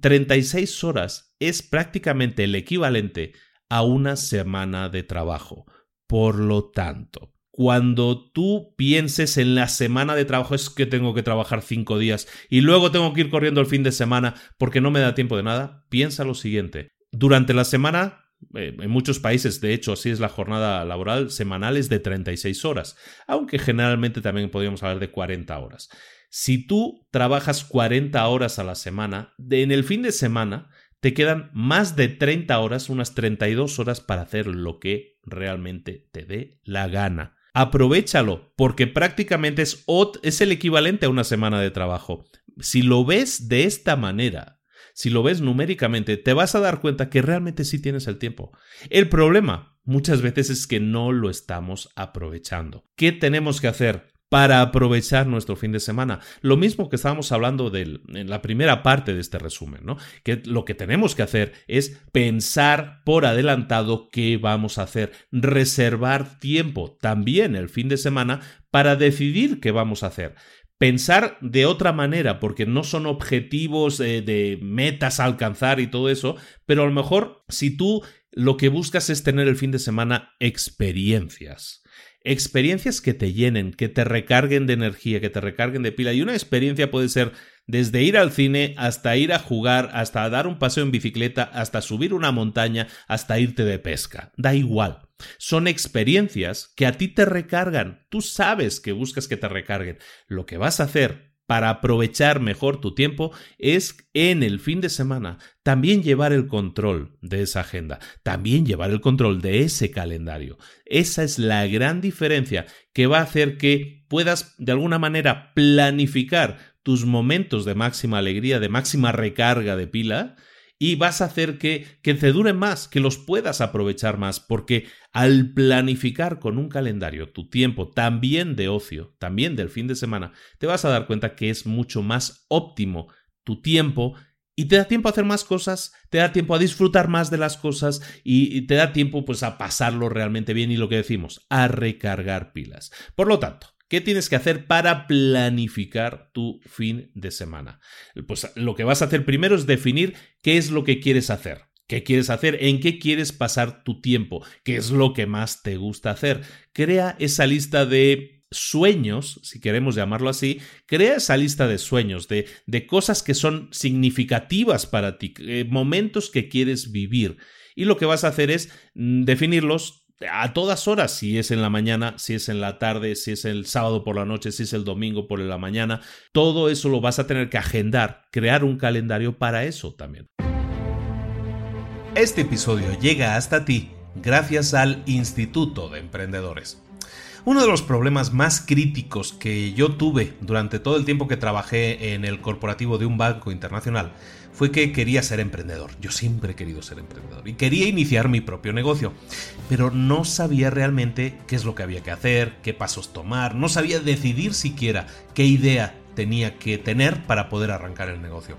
36 horas es prácticamente el equivalente a una semana de trabajo. Por lo tanto, cuando tú pienses en la semana de trabajo es que tengo que trabajar cinco días y luego tengo que ir corriendo el fin de semana porque no me da tiempo de nada, piensa lo siguiente. Durante la semana, eh, en muchos países, de hecho, así es la jornada laboral semanal es de 36 horas, aunque generalmente también podríamos hablar de 40 horas. Si tú trabajas 40 horas a la semana, en el fin de semana te quedan más de 30 horas, unas 32 horas para hacer lo que realmente te dé la gana. Aprovechalo, porque prácticamente es, es el equivalente a una semana de trabajo. Si lo ves de esta manera, si lo ves numéricamente, te vas a dar cuenta que realmente sí tienes el tiempo. El problema muchas veces es que no lo estamos aprovechando. ¿Qué tenemos que hacer? Para aprovechar nuestro fin de semana. Lo mismo que estábamos hablando en la primera parte de este resumen, ¿no? Que lo que tenemos que hacer es pensar por adelantado qué vamos a hacer, reservar tiempo también el fin de semana para decidir qué vamos a hacer pensar de otra manera, porque no son objetivos eh, de metas a alcanzar y todo eso, pero a lo mejor si tú lo que buscas es tener el fin de semana experiencias. Experiencias que te llenen, que te recarguen de energía, que te recarguen de pila. Y una experiencia puede ser desde ir al cine hasta ir a jugar, hasta dar un paseo en bicicleta, hasta subir una montaña, hasta irte de pesca. Da igual. Son experiencias que a ti te recargan. Tú sabes que buscas que te recarguen. Lo que vas a hacer para aprovechar mejor tu tiempo es en el fin de semana también llevar el control de esa agenda, también llevar el control de ese calendario. Esa es la gran diferencia que va a hacer que puedas de alguna manera planificar tus momentos de máxima alegría, de máxima recarga de pila y vas a hacer que, que te duren más, que los puedas aprovechar más, porque al planificar con un calendario tu tiempo también de ocio, también del fin de semana, te vas a dar cuenta que es mucho más óptimo tu tiempo y te da tiempo a hacer más cosas, te da tiempo a disfrutar más de las cosas y, te da tiempo pues a pasarlo realmente bien y lo que decimos, a recargar pilas. Por lo tanto, ¿Qué tienes que hacer para planificar tu fin de semana? Pues lo que vas a hacer primero es definir qué es lo que quieres hacer. ¿Qué quieres hacer? ¿En qué quieres pasar tu tiempo? ¿Qué es lo que más te gusta hacer? Crea esa lista de sueños, si queremos llamarlo así, crea esa lista de sueños, de, de cosas que son significativas para ti, eh, momentos que quieres vivir. Y lo que vas a hacer es mm, definirlos a todas horas, si es en la mañana, si es en la tarde, si es el sábado por la noche, si es el domingo por la mañana, todo eso lo vas a tener que agendar, crear un calendario para eso también. Este episodio llega hasta ti gracias al Instituto de Emprendedores. Uno de los problemas más críticos que yo tuve durante todo el tiempo que trabajé en el corporativo de un banco internacional fue que quería ser emprendedor. Yo siempre he querido ser emprendedor y quería iniciar mi propio negocio, pero no sabía realmente qué es lo que había que hacer, qué pasos tomar, no sabía decidir siquiera qué idea tenía que tener para poder arrancar el negocio.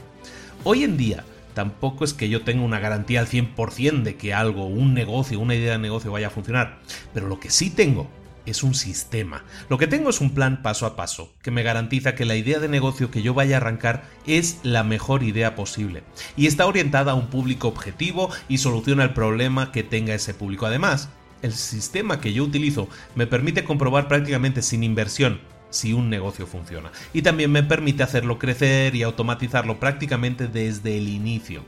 Hoy en día, tampoco es que yo tenga una garantía al 100% de que algo, un negocio, una idea de negocio vaya a funcionar, pero lo que sí tengo es un sistema. Lo que tengo es un plan paso a paso, que me garantiza que la idea de negocio que yo vaya a arrancar es la mejor idea posible, y está orientada a un público objetivo y soluciona el problema que tenga ese público. Además, el sistema que yo utilizo me permite comprobar prácticamente sin inversión si un negocio funciona, y también me permite hacerlo crecer y automatizarlo prácticamente desde el inicio.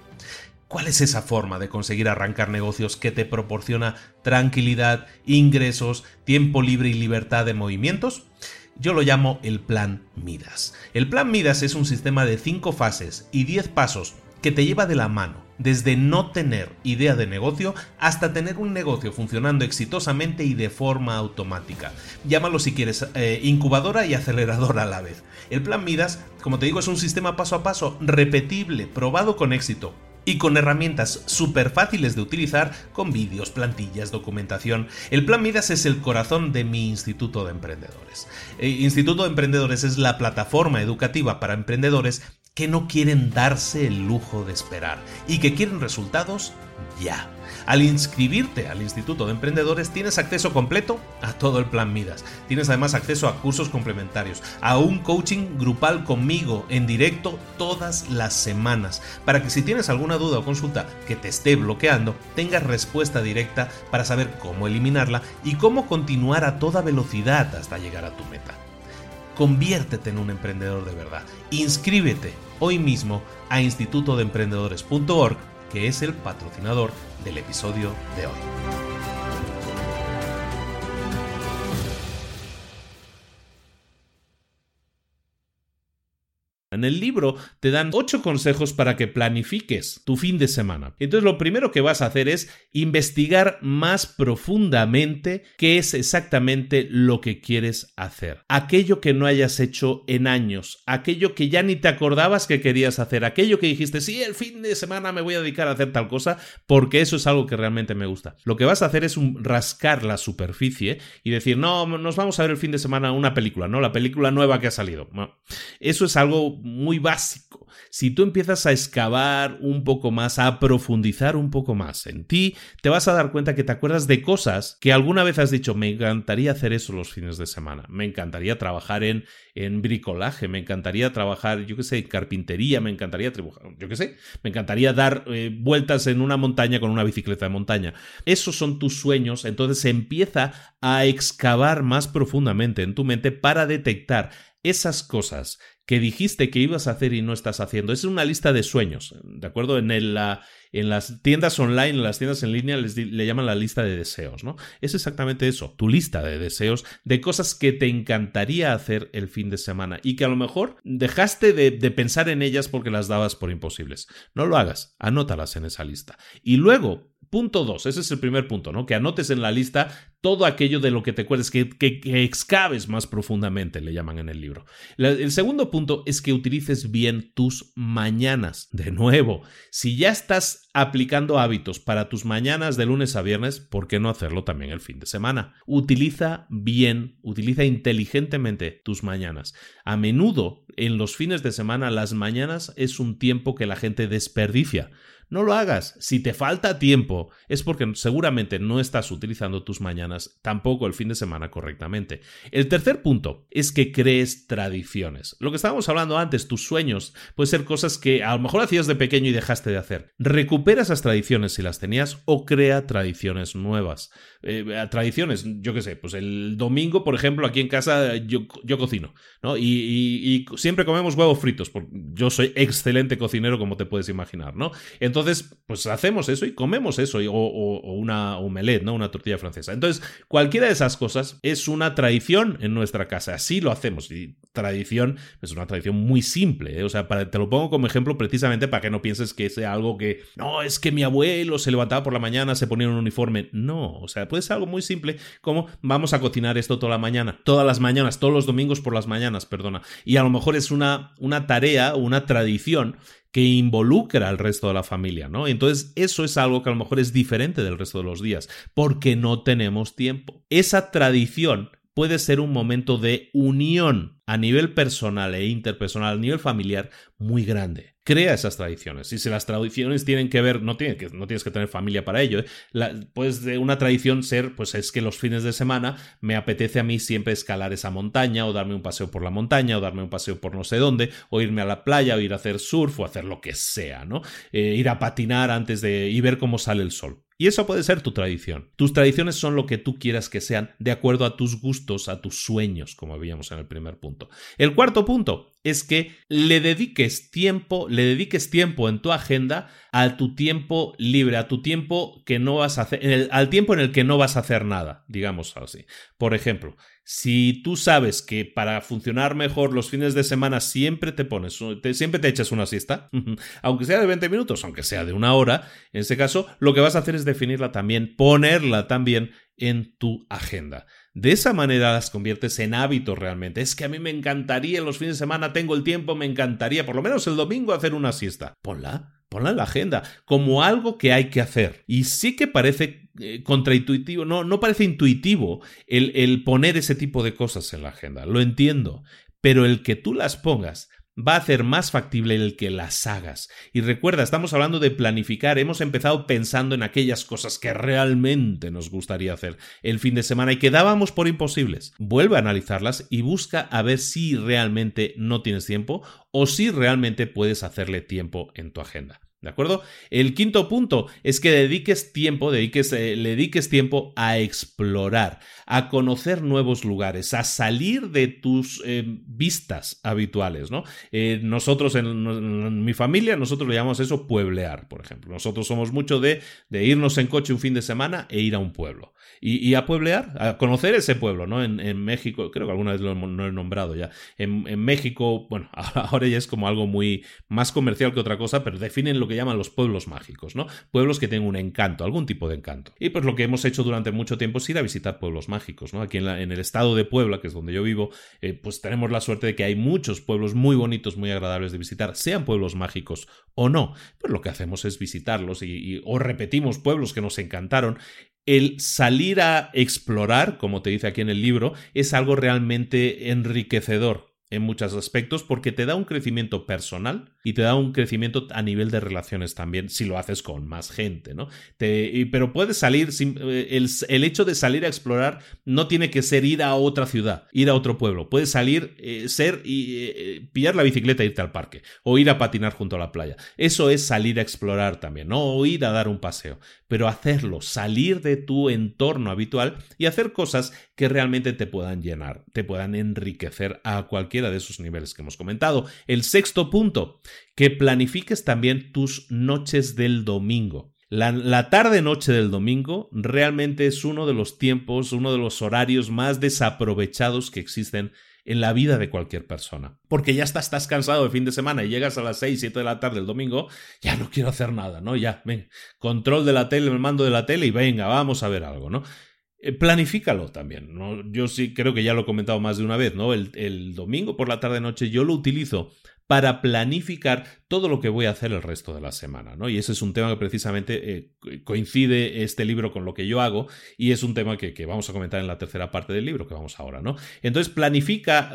¿Cuál es esa forma de conseguir arrancar negocios que te proporciona tranquilidad, ingresos, tiempo libre y libertad de movimientos? Yo lo llamo el plan Midas. El plan Midas es un sistema de 5 fases y 10 pasos que te lleva de la mano, desde no tener idea de negocio hasta tener un negocio funcionando exitosamente y de forma automática. Llámalo si quieres eh, incubadora y aceleradora a la vez. El plan Midas, como te digo, es un sistema paso a paso, repetible, probado con éxito, y con herramientas súper fáciles de utilizar con vídeos, plantillas, documentación. El Plan Midas es el corazón de mi Instituto de Emprendedores. Eh, Instituto de Emprendedores es la plataforma educativa para emprendedores que no quieren darse el lujo de esperar y que quieren resultados ya. Al inscribirte al Instituto de Emprendedores tienes acceso completo a todo el plan Midas. Tienes además acceso a cursos complementarios, a un coaching grupal conmigo en directo todas las semanas, para que si tienes alguna duda o consulta que te esté bloqueando, tengas respuesta directa para saber cómo eliminarla y cómo continuar a toda velocidad hasta llegar a tu meta. Conviértete en un emprendedor de verdad. Inscríbete hoy mismo a institutodeemprendedores.org, que es el patrocinador del episodio de hoy. En el libro te dan ocho consejos para que planifiques tu fin de semana. Entonces lo primero que vas a hacer es investigar más profundamente qué es exactamente lo que quieres hacer. Aquello que no hayas hecho en años, aquello que ya ni te acordabas que querías hacer, aquello que dijiste, sí, el fin de semana me voy a dedicar a hacer tal cosa porque eso es algo que realmente me gusta. Lo que vas a hacer es rascar la superficie y decir, no, nos vamos a ver el fin de semana una película, ¿no? La película nueva que ha salido. eso es algo muy básico. Si tú empiezas a excavar un poco más, a profundizar un poco más en ti, te vas a dar cuenta que te acuerdas de cosas que alguna vez has dicho, me encantaría hacer eso los fines de semana, me encantaría trabajar en, en bricolaje, me encantaría trabajar, yo qué sé, en carpintería, me encantaría trabajar, yo qué sé, me encantaría dar eh, vueltas en una montaña con una bicicleta de montaña. Esos son tus sueños, entonces empieza a excavar más profundamente en tu mente para detectar esas cosas que dijiste que ibas a hacer y no estás haciendo. Es una lista de sueños, ¿de acuerdo? En, el, en las tiendas online, en las tiendas en línea, les le llaman la lista de deseos, ¿no? Es exactamente eso, tu lista de deseos de cosas que te encantaría hacer el fin de semana y que a lo mejor dejaste de, de pensar en ellas porque las dabas por imposibles. No lo hagas, anótalas en esa lista. Y luego, Punto 2, ese es el primer punto, ¿no? Que anotes en la lista todo aquello de lo que te acuerdes, que, que, excaves más profundamente, le llaman en el libro. el segundo punto es que utilices bien tus mañanas. De nuevo, si ya estás aplicando hábitos para tus mañanas de lunes a viernes, ¿por qué no hacerlo también el fin de semana? Utiliza bien, utiliza inteligentemente tus mañanas. A menudo, en los fines de semana, las mañanas es un tiempo que la gente desperdicia. No lo hagas. Si te falta tiempo, es porque seguramente no estás utilizando tus mañanas, tampoco el fin de semana correctamente. El tercer punto es que crees tradiciones. Lo que estábamos hablando antes, tus sueños, pueden ser cosas que a lo mejor hacías de pequeño y dejaste de hacer. Recupera esas tradiciones si las tenías o crea tradiciones nuevas. Eh, tradiciones, yo qué sé, pues el domingo, por ejemplo, aquí en casa yo, cocino, ¿no? Y, siempre comemos huevos fritos, porque yo soy excelente cocinero, como te puedes imaginar, ¿no? Entonces, pues hacemos eso y comemos eso, o, una omelette, ¿no? Una tortilla francesa. Entonces, cualquiera de esas cosas es una tradición en nuestra casa, así lo hacemos. Y tradición es una tradición muy simple, ¿eh? o sea, te lo pongo como ejemplo precisamente para que no pienses que sea algo que, no, es que mi abuelo se levantaba por la mañana, se ponía un uniforme. No, o sea, puede ser algo muy simple como vamos a cocinar esto toda la mañana, todas las mañanas, todos los domingos por las mañanas, perdona. Y a lo mejor es una, una tarea, una tradición que involucra al resto de la familia, ¿no? Entonces, eso es algo que a lo mejor es diferente del resto de los días, porque no tenemos tiempo. Esa tradición puede ser un momento de unión a nivel personal e interpersonal, a nivel familiar, muy grande. Crea esas tradiciones. Y si las tradiciones tienen que ver, no, que, no tienes que tener familia para ello, ¿eh? pues de una tradición ser, pues es que los fines de semana me apetece a mí siempre escalar esa montaña, o darme un paseo por la montaña, o darme un paseo por no sé dónde, o irme a la playa, o ir a hacer surf, o hacer lo que sea, ¿no? Eh, ir a patinar antes de. y ver cómo sale el sol. Y eso puede ser tu tradición. Tus tradiciones son lo que tú quieras que sean, de acuerdo a tus gustos, a tus sueños, como veíamos en el primer punto. El cuarto punto es que le dediques tiempo, le dediques tiempo en tu agenda a tu tiempo libre, a tu tiempo que no vas a hacer, al tiempo en el que no vas a hacer nada, digamos así. Por ejemplo, si tú sabes que para funcionar mejor los fines de semana siempre te pones, siempre te echas una siesta, aunque sea de 20 minutos, aunque sea de una hora, en ese caso, lo que vas a hacer es definirla también, ponerla también en tu agenda. De esa manera las conviertes en hábitos realmente. Es que a mí me encantaría en los fines de semana, tengo el tiempo, me encantaría por lo menos el domingo hacer una siesta. Ponla, ponla en la agenda como algo que hay que hacer. Y sí que parece eh, contraintuitivo, no, no parece intuitivo el, el poner ese tipo de cosas en la agenda, lo entiendo, pero el que tú las pongas va a hacer más factible el que las hagas. Y recuerda, estamos hablando de planificar, hemos empezado pensando en aquellas cosas que realmente nos gustaría hacer el fin de semana y que dábamos por imposibles. Vuelve a analizarlas y busca a ver si realmente no tienes tiempo o si realmente puedes hacerle tiempo en tu agenda. ¿De acuerdo? El quinto punto es que dediques tiempo, dediques, eh, le dediques tiempo a explorar, a conocer nuevos lugares, a salir de tus eh, vistas habituales, ¿no? Eh, nosotros en, mi familia, nosotros le llamamos eso pueblear, por ejemplo. Nosotros somos mucho de, de irnos en coche un fin de semana e ir a un pueblo. Y, a pueblear, a conocer ese pueblo, ¿no? En, México, creo que alguna vez lo, he nombrado ya. En, en México, bueno, ahora ya es como algo muy más comercial que otra cosa, pero definen lo que llaman los pueblos mágicos, ¿no? Pueblos que tienen un encanto, algún tipo de encanto. Y pues lo que hemos hecho durante mucho tiempo es ir a visitar pueblos mágicos, ¿no? Aquí en, en el estado de Puebla, que es donde yo vivo, eh, pues tenemos la suerte de que hay muchos pueblos muy bonitos, muy agradables de visitar, sean pueblos mágicos o no. Pues lo que hacemos es visitarlos y, o repetimos pueblos que nos encantaron el salir a explorar, como te dice aquí en el libro, es algo realmente enriquecedor en muchos aspectos porque te da un crecimiento personal y te da un crecimiento a nivel de relaciones también si lo haces con más gente, ¿no? pero puedes salir, eh, el, el, hecho de salir a explorar no tiene que ser ir a otra ciudad, ir a otro pueblo, puedes salir, eh, ser y eh, pillar la bicicleta e irte al parque o ir a patinar junto a la playa. Eso es salir a explorar también, no o ir a dar un paseo, pero hacerlo, salir de tu entorno habitual y hacer cosas que realmente te puedan llenar, te puedan enriquecer a cualquiera de esos niveles que hemos comentado. El sexto punto, que planifiques también tus noches del domingo. La, tarde-noche del domingo realmente es uno de los tiempos, uno de los horarios más desaprovechados que existen en la vida de cualquier persona. Porque ya estás, estás cansado de fin de semana y llegas a las 6, 7 de la tarde el domingo, ya no quiero hacer nada, ¿no? Ya, ven, control de la tele, el mando de la tele y venga, vamos a ver algo, ¿no? Eh, planifícalo también. Yo sí creo que ya lo he comentado más de una vez, ¿no? El, el domingo por la tarde-noche yo lo utilizo para planificar todo lo que voy a hacer el resto de la semana, ¿no? Y ese es un tema que precisamente eh, coincide este libro con lo que yo hago y es un tema que, vamos a comentar en la tercera parte del libro que vamos ahora, ¿no? Entonces planifica,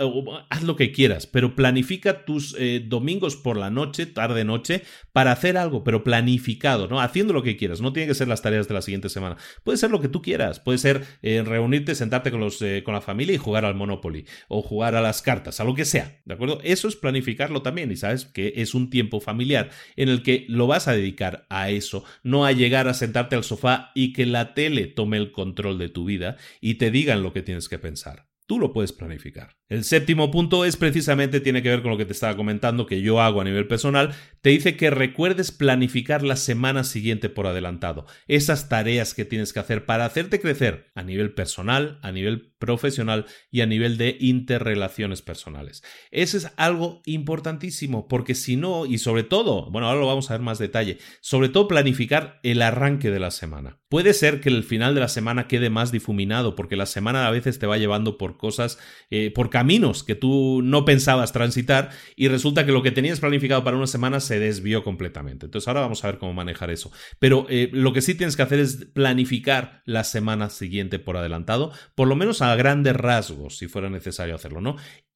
haz lo que quieras, pero planifica tus eh, domingos por la noche, tarde noche, para hacer algo, pero planificado, ¿no? Haciendo lo que quieras, no tiene que ser las tareas de la siguiente semana, puede ser lo que tú quieras, puede ser eh, reunirte, sentarte con, los, con la familia y jugar al Monopoly o jugar a las cartas, a lo que sea, ¿de acuerdo? Eso es planificarlo también y sabes que es un tiempo familiar en el que lo vas a dedicar a eso, no a llegar a sentarte al sofá y que la tele tome el control de tu vida y te digan lo que tienes que pensar. Tú lo puedes planificar. El séptimo punto es precisamente, tiene que ver con lo que te estaba comentando, que yo hago a nivel personal. Te dice que recuerdes planificar la semana siguiente por adelantado. Esas tareas que tienes que hacer para hacerte crecer a nivel personal, a nivel profesional y a nivel de interrelaciones personales. Eso es algo importantísimo porque si no, y sobre todo, bueno, ahora lo vamos a ver más detalle, sobre todo planificar el arranque de la semana. Puede ser que el final de la semana quede más difuminado porque la semana a veces te va llevando por cosas, eh, por caminos que tú no pensabas transitar y resulta que lo que tenías planificado para una semana se desvió completamente. Entonces ahora vamos a ver cómo manejar eso. Pero eh, lo que sí tienes que hacer es planificar la semana siguiente por adelantado, por lo menos a grandes rasgos, si fuera necesario hacerlo, ¿no?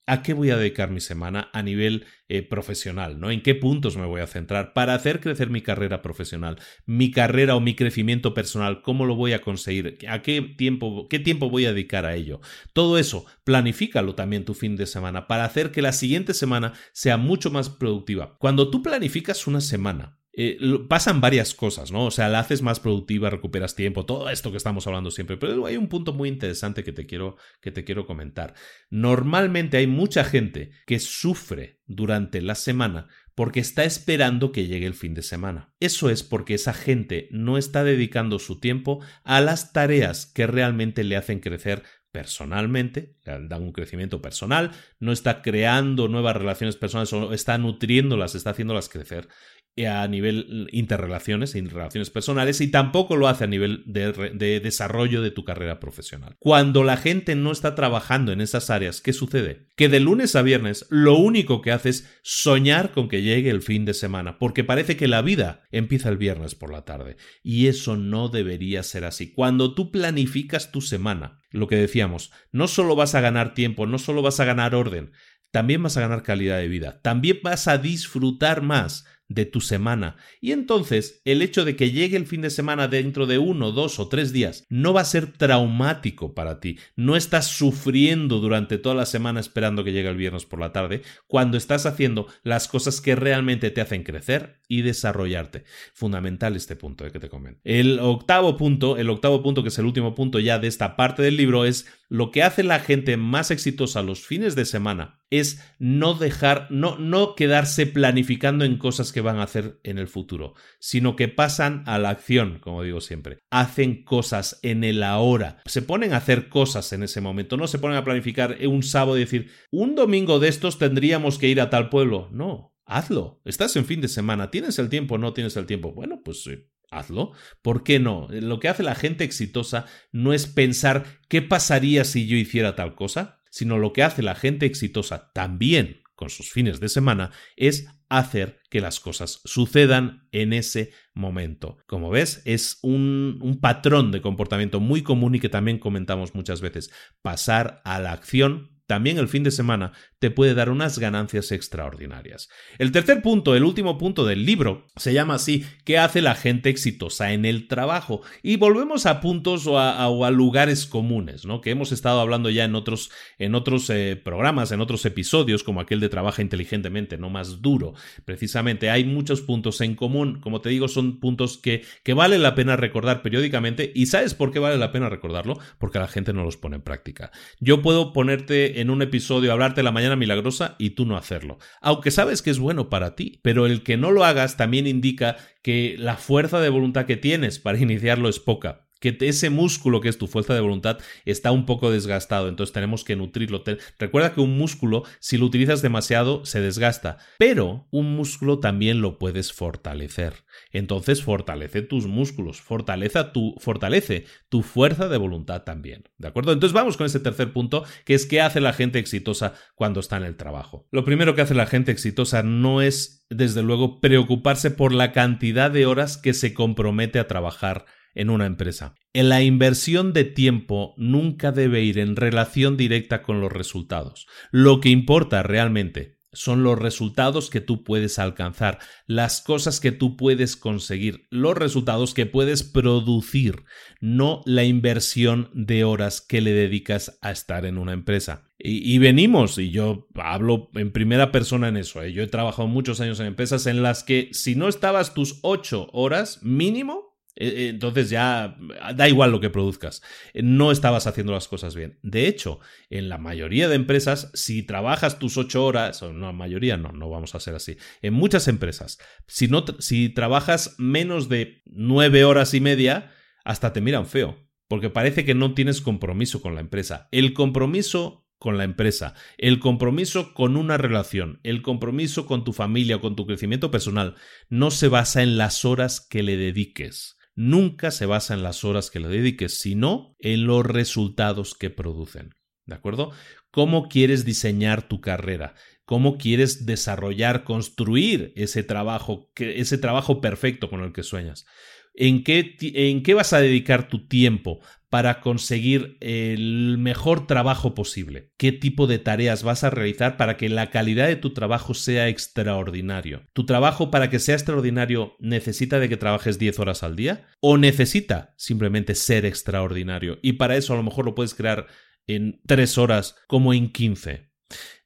¿A qué voy a dedicar mi semana a nivel eh, profesional? ¿no? ¿En qué puntos me voy a centrar para hacer crecer mi carrera profesional? Mi carrera o mi crecimiento personal, ¿cómo lo voy a conseguir? ¿A qué tiempo, qué tiempo voy a dedicar a ello? Todo eso, planifícalo también tu fin de semana para hacer que la siguiente semana sea mucho más productiva. Cuando tú planificas una semana, eh, pasan varias cosas, ¿no? O sea, la haces más productiva, recuperas tiempo, todo esto que estamos hablando siempre. Pero hay un punto muy interesante que te quiero, que te quiero comentar. Normalmente hay mucha gente que sufre durante la semana porque está esperando que llegue el fin de semana. Eso es porque esa gente no está dedicando su tiempo a las tareas que realmente le hacen crecer personalmente, dan un crecimiento personal, no está creando nuevas relaciones personales, está nutriéndolas, está haciéndolas crecer a nivel interrelaciones, interrelaciones personales, y tampoco lo hace a nivel de, desarrollo de tu carrera profesional. Cuando la gente no está trabajando en esas áreas, ¿qué sucede? Que de lunes a viernes lo único que hace es soñar con que llegue el fin de semana, porque parece que la vida empieza el viernes por la tarde, y eso no debería ser así. Cuando tú planificas tu semana, lo que decíamos, no solo vas a ganar tiempo, no solo vas a ganar orden, también vas a ganar calidad de vida, también vas a disfrutar más de tu semana. Y entonces el hecho de que llegue el fin de semana dentro de uno, dos o tres días no va a ser traumático para ti. No estás sufriendo durante toda la semana esperando que llegue el viernes por la tarde, cuando estás haciendo las cosas que realmente te hacen crecer y desarrollarte. Fundamental este punto eh, que te comento. El octavo punto, el octavo punto que es el último punto ya de esta parte del libro es lo que hace la gente más exitosa los fines de semana es no dejar, no, no quedarse planificando en cosas que van a hacer en el futuro, sino que pasan a la acción, como digo siempre. Hacen cosas en el ahora. Se ponen a hacer cosas en ese momento. No se ponen a planificar un sábado y decir, un domingo de estos tendríamos que ir a tal pueblo. No. Hazlo. Estás en fin de semana. ¿Tienes el tiempo o no tienes el tiempo? Bueno, pues hazlo. ¿Por qué no? Lo que hace la gente exitosa no es pensar qué pasaría si yo hiciera tal cosa, sino lo que hace la gente exitosa también con sus fines de semana es hacer que las cosas sucedan en ese momento. Como ves, es un, un, patrón de comportamiento muy común y que también comentamos muchas veces. Pasar a la acción también el fin de semana te puede dar unas ganancias extraordinarias. El tercer punto, el último punto del libro, se llama así, ¿qué hace la gente exitosa en el trabajo? Y volvemos a puntos o a, lugares comunes, ¿no? Que hemos estado hablando ya en otros, en otros eh, programas, en otros episodios, como aquel de Trabaja inteligentemente, no más duro. Precisamente hay muchos puntos en común, como te digo, son puntos que, que vale la pena recordar periódicamente. ¿Y sabes por qué vale la pena recordarlo? Porque la gente no los pone en práctica. Yo puedo ponerte en un episodio hablarte la mañana milagrosa y tú no hacerlo. Aunque sabes que es bueno para ti, pero el que no lo hagas también indica que la fuerza de voluntad que tienes para iniciarlo es poca que ese músculo que es tu fuerza de voluntad está un poco desgastado, entonces tenemos que nutrirlo. recuerda que un músculo, si lo utilizas demasiado, se desgasta, pero un músculo también lo puedes fortalecer. Entonces fortalece tus músculos, fortalece tu, fortalece tu fuerza de voluntad también. ¿De acuerdo? Entonces vamos con ese tercer punto, que es qué hace la gente exitosa cuando está en el trabajo. Lo primero que hace la gente exitosa no es, desde luego, preocuparse por la cantidad de horas que se compromete a trabajar en una empresa. La inversión de tiempo nunca debe ir en relación directa con los resultados. Lo que importa realmente son los resultados que tú puedes alcanzar, las cosas que tú puedes conseguir, los resultados que puedes producir, no la inversión de horas que le dedicas a estar en una empresa. Y, venimos, y yo hablo en primera persona en eso, ¿eh? yo he trabajado muchos años en empresas en las que si no estabas tus ocho horas mínimo, entonces ya da igual lo que produzcas. No estabas haciendo las cosas bien. De hecho, en la mayoría de empresas, si trabajas tus ocho horas, o no, la mayoría no, no vamos a ser así. En muchas empresas, si, no, si trabajas menos de nueve horas y media, hasta te miran feo. Porque parece que no tienes compromiso con la empresa. El compromiso con la empresa, el compromiso con una relación, el compromiso con tu familia, con tu crecimiento personal, no se basa en las horas que le dediques nunca se basa en las horas que le dediques, sino en los resultados que producen. ¿De acuerdo? ¿Cómo quieres diseñar tu carrera? ¿Cómo quieres desarrollar, construir ese trabajo, ese trabajo perfecto con el que sueñas? ¿En qué, ¿En qué vas a dedicar tu tiempo para conseguir el mejor trabajo posible? ¿Qué tipo de tareas vas a realizar para que la calidad de tu trabajo sea extraordinario? ¿Tu trabajo para que sea extraordinario necesita de que trabajes 10 horas al día? ¿O necesita simplemente ser extraordinario? Y para eso a lo mejor lo puedes crear en 3 horas como en 15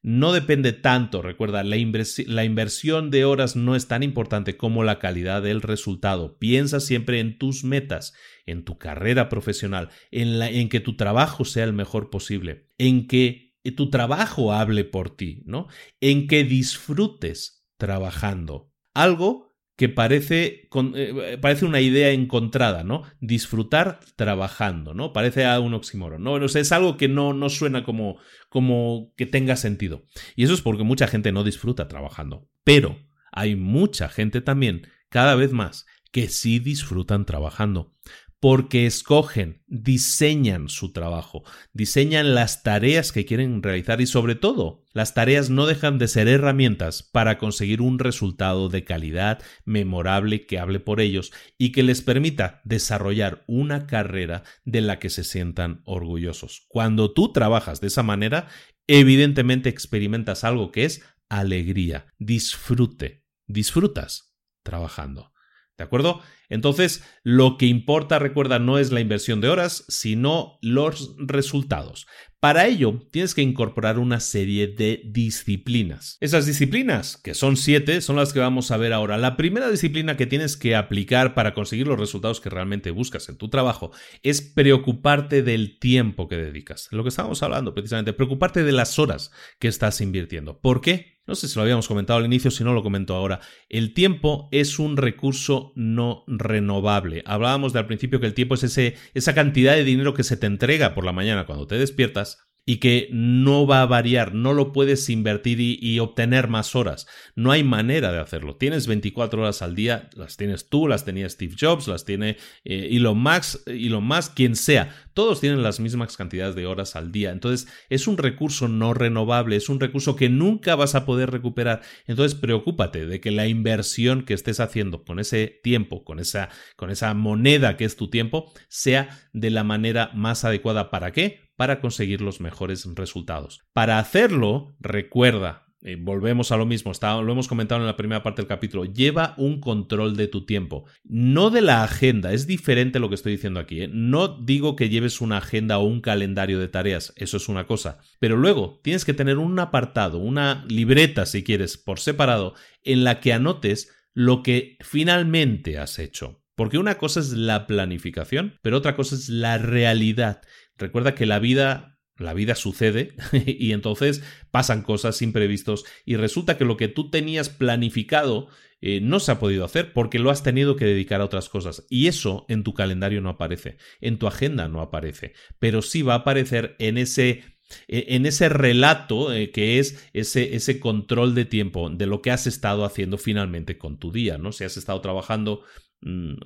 no depende tanto, recuerda, la, inversión de horas no es tan importante como la calidad del resultado. Piensa siempre en tus metas, en tu carrera profesional, en, en que tu trabajo sea el mejor posible, en que tu trabajo hable por ti, ¿no? En que disfrutes trabajando. Algo que parece, eh, parece una idea encontrada, ¿no? Disfrutar trabajando, ¿no? Parece a un oxímoron, ¿no? es algo que no, no suena como, como que tenga sentido. Y eso es porque mucha gente no disfruta trabajando. Pero hay mucha gente también, cada vez más, que sí disfrutan trabajando porque escogen, diseñan su trabajo, diseñan las tareas que quieren realizar y sobre todo, las tareas no dejan de ser herramientas para conseguir un resultado de calidad, memorable, que hable por ellos y que les permita desarrollar una carrera de la que se sientan orgullosos. Cuando tú trabajas de esa manera, evidentemente experimentas algo que es alegría, disfrute, disfrutas trabajando. ¿De acuerdo? Entonces, lo que importa, recuerda, no es la inversión de horas, sino los resultados. Para ello, tienes que incorporar una serie de disciplinas. Esas disciplinas, que son siete, son las que vamos a ver ahora. La primera disciplina que tienes que aplicar para conseguir los resultados que realmente buscas en tu trabajo es preocuparte del tiempo que dedicas. Lo que estábamos hablando precisamente, preocuparte de las horas que estás invirtiendo. ¿Por qué? No sé si lo habíamos comentado al inicio, si no lo comento ahora. El tiempo es un recurso no renovable. Hablábamos de al principio que el tiempo es ese, esa cantidad de dinero que se te entrega por la mañana cuando te despiertas y que no va a variar, no lo puedes invertir y, obtener más horas. No hay manera de hacerlo. Tienes 24 horas al día, las tienes tú, las tenía Steve Jobs, las tiene eh, Elon Musk, Elon Musk, quien sea. Todos tienen las mismas cantidades de horas al día. Entonces, es un recurso no renovable, es un recurso que nunca vas a poder recuperar. Entonces, preocúpate de que la inversión que estés haciendo con ese tiempo, con esa, con esa moneda que es tu tiempo, sea de la manera más adecuada. ¿Para qué? Para conseguir los mejores resultados. Para hacerlo, recuerda, eh, volvemos a lo mismo, lo hemos comentado en la primera parte del capítulo, lleva un control de tu tiempo, no de la agenda, es diferente lo que estoy diciendo aquí, ¿eh? no digo que lleves una agenda o un calendario de tareas, eso es una cosa, pero luego tienes que tener un apartado, una libreta si quieres, por separado, en la que anotes lo que finalmente has hecho. Porque una cosa es la planificación, pero otra cosa es la realidad. Recuerda que la vida la vida sucede y entonces pasan cosas imprevistos y resulta que lo que tú tenías planificado eh, no se ha podido hacer porque lo has tenido que dedicar a otras cosas y eso en tu calendario no aparece, en tu agenda no aparece, pero sí va a aparecer en ese e, en ese relato eh, que es ese, ese control de tiempo de lo que has estado haciendo finalmente con tu día, ¿no? Si has estado trabajando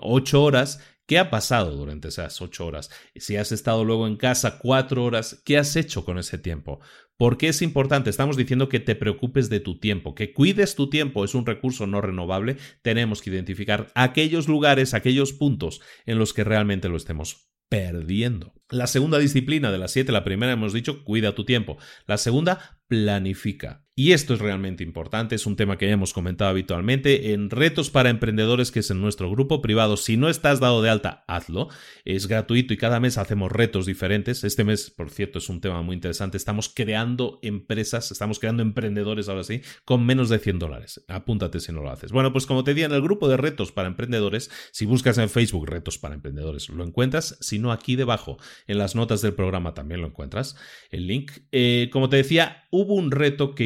ocho horas, ¿Qué ha pasado durante esas ocho horas? Si has estado luego en casa cuatro horas, ¿qué has hecho con ese tiempo? ¿Por qué es importante? Estamos diciendo que te preocupes de tu tiempo, que cuides tu tiempo, es un recurso no renovable. Tenemos que identificar aquellos lugares, aquellos puntos en los que realmente lo estemos perdiendo. La segunda disciplina de las siete, la primera hemos dicho, cuida tu tiempo. La segunda, planifica. Y esto es realmente importante, es un tema que ya hemos comentado habitualmente en Retos para Emprendedores, que es en nuestro grupo privado. Si no estás dado de alta, hazlo. Es gratuito y cada mes hacemos retos diferentes. Este mes, por cierto, es un tema muy interesante. Estamos creando empresas, estamos creando emprendedores ahora sí, con menos de 100 dólares. Apúntate si no lo haces. Bueno, pues como te decía, en el grupo de Retos para Emprendedores, si buscas en Facebook Retos para Emprendedores, lo encuentras. Si no, aquí debajo, en las notas del programa también lo encuentras. El link. Eh, como te decía, hubo un reto que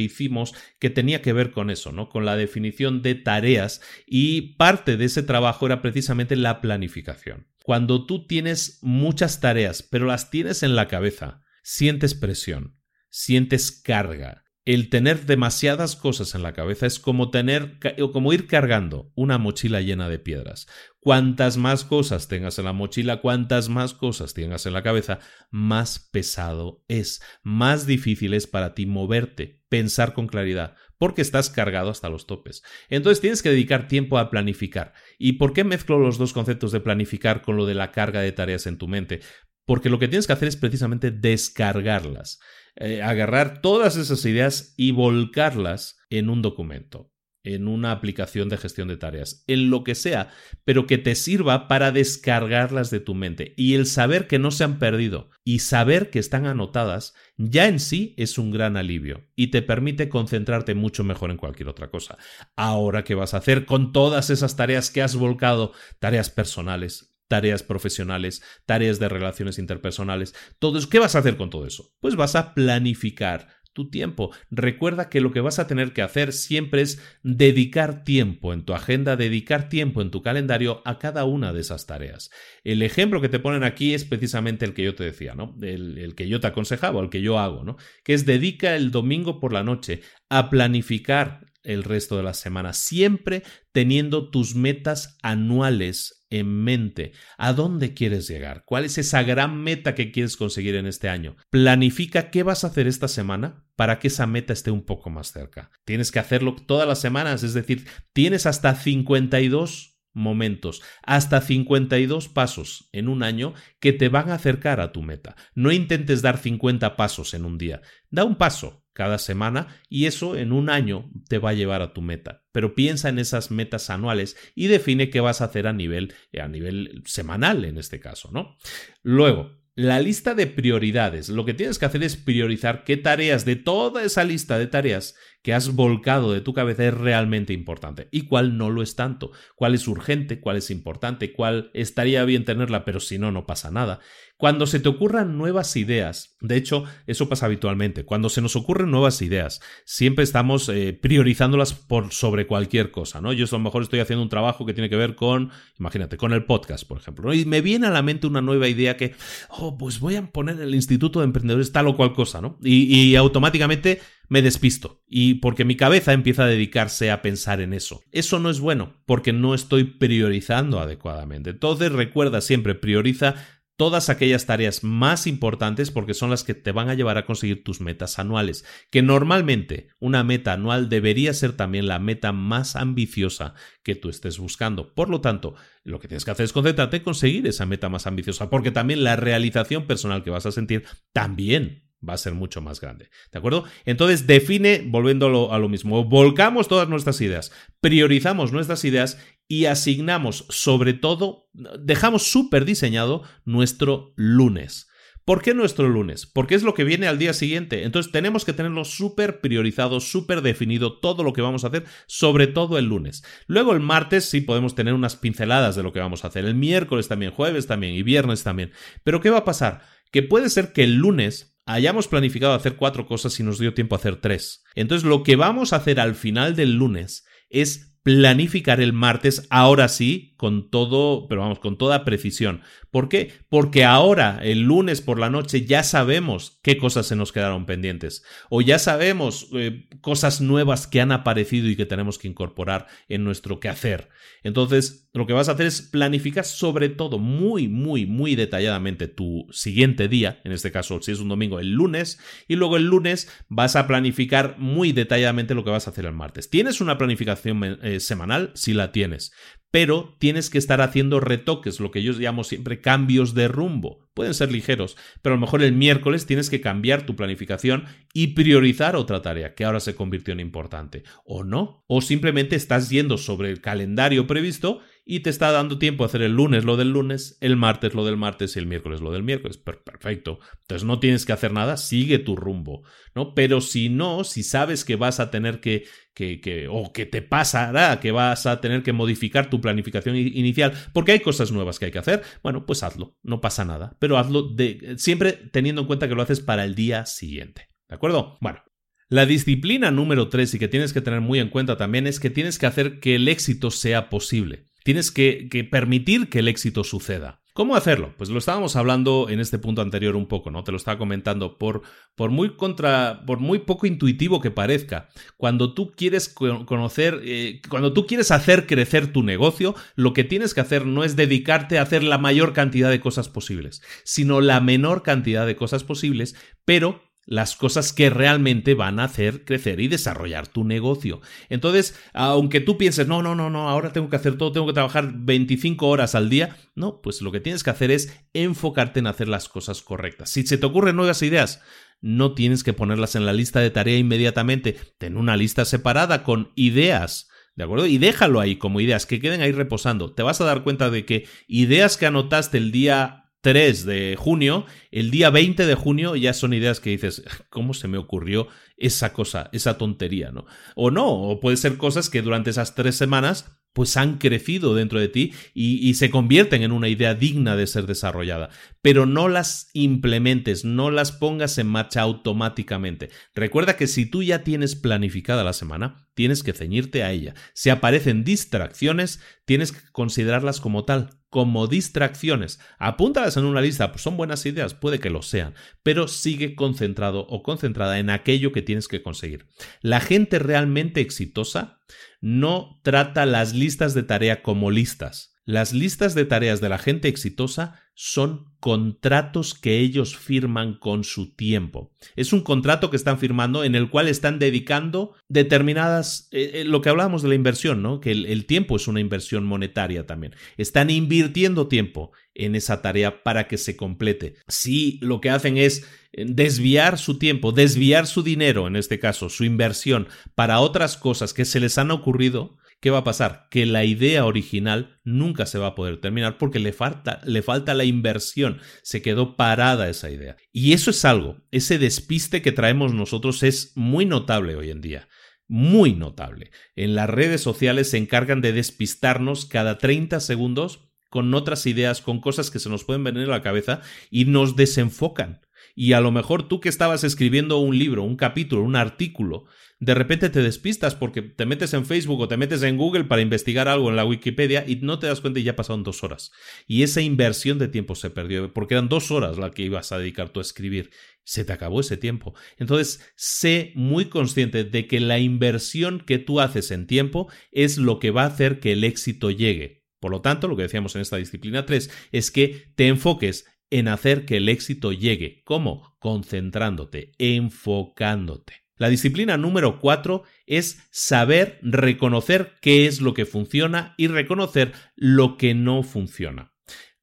que tenía que ver con eso, ¿no? Con la definición de tareas y parte de ese trabajo era precisamente la planificación. Cuando tú tienes muchas tareas, pero las tienes en la cabeza, sientes presión, sientes carga, el tener demasiadas cosas en la cabeza es como tener como ir cargando una mochila llena de piedras. Cuantas más cosas tengas en la mochila, cuantas más cosas tengas en la cabeza, más pesado es, más difícil es para ti moverte, pensar con claridad, porque estás cargado hasta los topes. Entonces tienes que dedicar tiempo a planificar. ¿Y por qué mezclo los dos conceptos de planificar con lo de la carga de tareas en tu mente? Porque lo que tienes que hacer es precisamente descargarlas. Eh, agarrar todas esas ideas y volcarlas en un documento, en una aplicación de gestión de tareas, en lo que sea, pero que te sirva para descargarlas de tu mente. Y el saber que no se han perdido y saber que están anotadas ya en sí es un gran alivio y te permite concentrarte mucho mejor en cualquier otra cosa. Ahora, ¿qué vas a hacer con todas esas tareas que has volcado? Tareas personales, tareas profesionales, tareas de relaciones interpersonales, todo eso. ¿Qué vas a hacer con todo eso? Pues vas a planificar tu tiempo. Recuerda que lo que vas a tener que hacer siempre es dedicar tiempo en tu agenda, dedicar tiempo en tu calendario a cada una de esas tareas. El ejemplo que te ponen aquí es precisamente el que yo te decía, ¿no? El, el que yo te aconsejaba, el que yo hago, ¿no? Que es dedica el domingo por la noche a planificar el resto de la semana, siempre teniendo tus metas anuales en mente. ¿A dónde quieres llegar? ¿Cuál es esa gran meta que quieres conseguir en este año? Planifica qué vas a hacer esta semana para que esa meta esté un poco más cerca. Tienes que hacerlo todas las semanas, es decir, tienes hasta 52 momentos, hasta 52 pasos en un año que te van a acercar a tu meta. No intentes dar 50 pasos en un día. Da un paso cada semana y eso en un año te va a llevar a tu meta. Pero piensa en esas metas anuales y define qué vas a hacer a nivel, a nivel semanal en este caso, ¿no? Luego, la lista de prioridades. Lo que tienes que hacer es priorizar qué tareas de toda esa lista de tareas que has volcado de tu cabeza es realmente importante y cuál no lo es tanto, cuál es urgente, cuál es importante, cuál estaría bien tenerla, pero si no, no pasa nada. Cuando se te ocurran nuevas ideas, de hecho, eso pasa habitualmente, cuando se nos ocurren nuevas ideas, siempre estamos eh, priorizándolas sobre cualquier cosa, ¿no? Yo a lo mejor estoy haciendo un trabajo que tiene que ver con, imagínate, con el podcast, por ejemplo, y me viene a la mente una nueva idea que, oh, pues voy a poner el Instituto de Emprendedores tal o cual cosa, ¿no? y automáticamente me despisto y porque mi cabeza empieza a dedicarse a pensar en eso. Eso no es bueno porque no estoy priorizando adecuadamente. Entonces recuerda siempre, prioriza todas aquellas tareas más importantes porque son las que te van a llevar a conseguir tus metas anuales, que normalmente una meta anual debería ser también la meta más ambiciosa que tú estés buscando. Por lo tanto, lo que tienes que hacer es concentrarte en conseguir esa meta más ambiciosa, porque también la realización personal que vas a sentir también va a ser mucho más grande. ¿De acuerdo? Entonces define, volviendo a lo, mismo, volcamos todas nuestras ideas, priorizamos nuestras ideas y asignamos sobre todo, dejamos súper diseñado nuestro lunes. ¿Por qué nuestro lunes? Porque es lo que viene al día siguiente. Entonces tenemos que tenerlo súper priorizado, súper definido todo lo que vamos a hacer, sobre todo el lunes. Luego el martes sí podemos tener unas pinceladas de lo que vamos a hacer. El miércoles también, jueves también y viernes también. Pero ¿qué va a pasar? Que puede ser que el lunes hayamos planificado hacer cuatro cosas y nos dio tiempo a hacer tres. Entonces lo que vamos a hacer al final del lunes es planificar el martes, ahora sí, con todo, pero vamos, con toda precisión. ¿Por qué? Porque ahora, el lunes por la noche, ya sabemos qué cosas se nos quedaron pendientes. O ya sabemos eh, cosas nuevas que han aparecido y que tenemos que incorporar en nuestro quehacer. Entonces, lo que vas a hacer es planificar sobre todo muy, muy, muy detalladamente tu siguiente día, en este caso, si es un domingo, el lunes, y luego el lunes vas a planificar muy detalladamente lo que vas a hacer el martes. ¿Tienes una planificación eh, semanal? Si la tienes pero tienes que estar haciendo retoques, lo que yo llamo siempre cambios de rumbo. Pueden ser ligeros, pero a lo mejor el miércoles tienes que cambiar tu planificación y priorizar otra tarea que ahora se convirtió en importante. O no, o simplemente estás yendo sobre el calendario previsto y te está dando tiempo a hacer el lunes lo del lunes, el martes lo del martes y el miércoles lo del miércoles. Perfecto. Entonces no tienes que hacer nada, sigue tu rumbo, ¿no? Pero si no, si sabes que vas a tener que, que, que o que te pasará, que vas a tener que modificar tu planificación inicial, porque hay cosas nuevas que hay que hacer, bueno, pues hazlo, no pasa nada, pero hazlo de, siempre teniendo en cuenta que lo haces para el día siguiente. ¿De acuerdo? Bueno, la disciplina número 3 y que tienes que tener muy en cuenta también es que tienes que hacer que el éxito sea posible. Tienes que, permitir que el éxito suceda. ¿Cómo hacerlo? Pues lo estábamos hablando en este punto anterior un poco, ¿no? Te lo estaba comentando. Por, por, muy contra. por muy poco intuitivo que parezca. Cuando tú quieres conocer. Eh, cuando tú quieres hacer crecer tu negocio, lo que tienes que hacer no es dedicarte a hacer la mayor cantidad de cosas posibles, sino la menor cantidad de cosas posibles, pero las cosas que realmente van a hacer crecer y desarrollar tu negocio. Entonces, aunque tú pienses, no, no, no, no, ahora tengo que hacer todo, tengo que trabajar 25 horas al día, no, pues lo que tienes que hacer es enfocarte en hacer las cosas correctas. Si se te ocurren nuevas ideas, no tienes que ponerlas en la lista de tarea inmediatamente, ten una lista separada con ideas. ¿De acuerdo? Y déjalo ahí como ideas, que queden ahí reposando. Te vas a dar cuenta de que ideas que anotaste el día 3 de junio, el día 20 de junio ya son ideas que dices, ¿cómo se me ocurrió esa cosa, esa tontería, ¿no? O no, o puede ser cosas que durante esas tres semanas pues han crecido dentro de ti y, se convierten en una idea digna de ser desarrollada. Pero no las implementes, no las pongas en marcha automáticamente. Recuerda que si tú ya tienes planificada la semana, tienes que ceñirte a ella. Si aparecen distracciones, tienes que considerarlas como tal, como distracciones. Apúntalas en una lista, pues son buenas ideas, puede que lo sean, pero sigue concentrado o concentrada en aquello que tienes que conseguir. La gente realmente exitosa no trata las listas de tarea como listas, Las listas de tareas de la gente exitosa son contratos que ellos firman con su tiempo. Es un contrato que están firmando en el cual están dedicando determinadas, eh, eh, lo que hablábamos de la inversión, ¿no? Que el, tiempo es una inversión monetaria también. Están invirtiendo tiempo en esa tarea para que se complete. Si lo que hacen es eh, desviar su tiempo, desviar su dinero, en este caso, su inversión, para otras cosas que se les han ocurrido, ¿qué va a pasar? Que la idea original nunca se va a poder terminar porque le falta, le falta la inversión, se quedó parada esa idea. Y eso es algo, ese despiste que traemos nosotros es muy notable hoy en día muy notable. En las redes sociales se encargan de despistarnos cada 30 segundos con otras ideas, con cosas que se nos pueden venir a la cabeza y nos desenfocan. Y a lo mejor tú que estabas escribiendo un libro, un capítulo, un artículo, de repente te despistas porque te metes en Facebook o te metes en Google para investigar algo en la Wikipedia y no te das cuenta y ya pasaron dos horas. Y esa inversión de tiempo se perdió porque eran dos horas las que ibas a dedicar tú a escribir. Se te acabó ese tiempo. Entonces, sé muy consciente de que la inversión que tú haces en tiempo es lo que va a hacer que el éxito llegue. Por lo tanto, lo que decíamos en esta disciplina 3 es que te enfoques en hacer que el éxito llegue. ¿Cómo? Concentrándote, enfocándote. La disciplina número cuatro es saber reconocer qué es lo que funciona y reconocer lo que no funciona.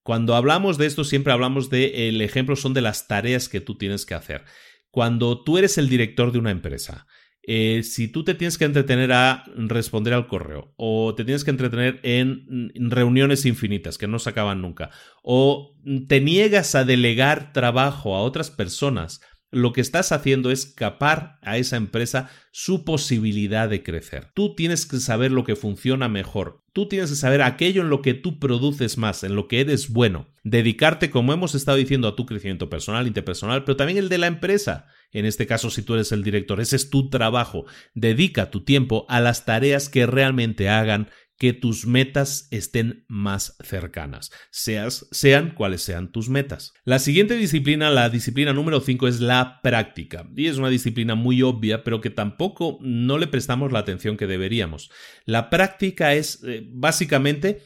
Cuando hablamos de esto siempre hablamos de el ejemplo son de las tareas que tú tienes que hacer. Cuando tú eres el director de una empresa, eh, si tú te tienes que entretener a responder al correo o te tienes que entretener en reuniones infinitas que no se acaban nunca o te niegas a delegar trabajo a otras personas lo que estás haciendo es capar a esa empresa su posibilidad de crecer. Tú tienes que saber lo que funciona mejor. Tú tienes que saber aquello en lo que tú produces más, en lo que eres bueno. Dedicarte, como hemos estado diciendo, a tu crecimiento personal, interpersonal, pero también el de la empresa. En este caso, si tú eres el director, ese es tu trabajo. Dedica tu tiempo a las tareas que realmente hagan que tus metas estén más cercanas, seas, sean cuales sean tus metas. La siguiente disciplina, la disciplina número 5, es la práctica. Y es una disciplina muy obvia, pero que tampoco no le prestamos la atención que deberíamos. La práctica es eh, básicamente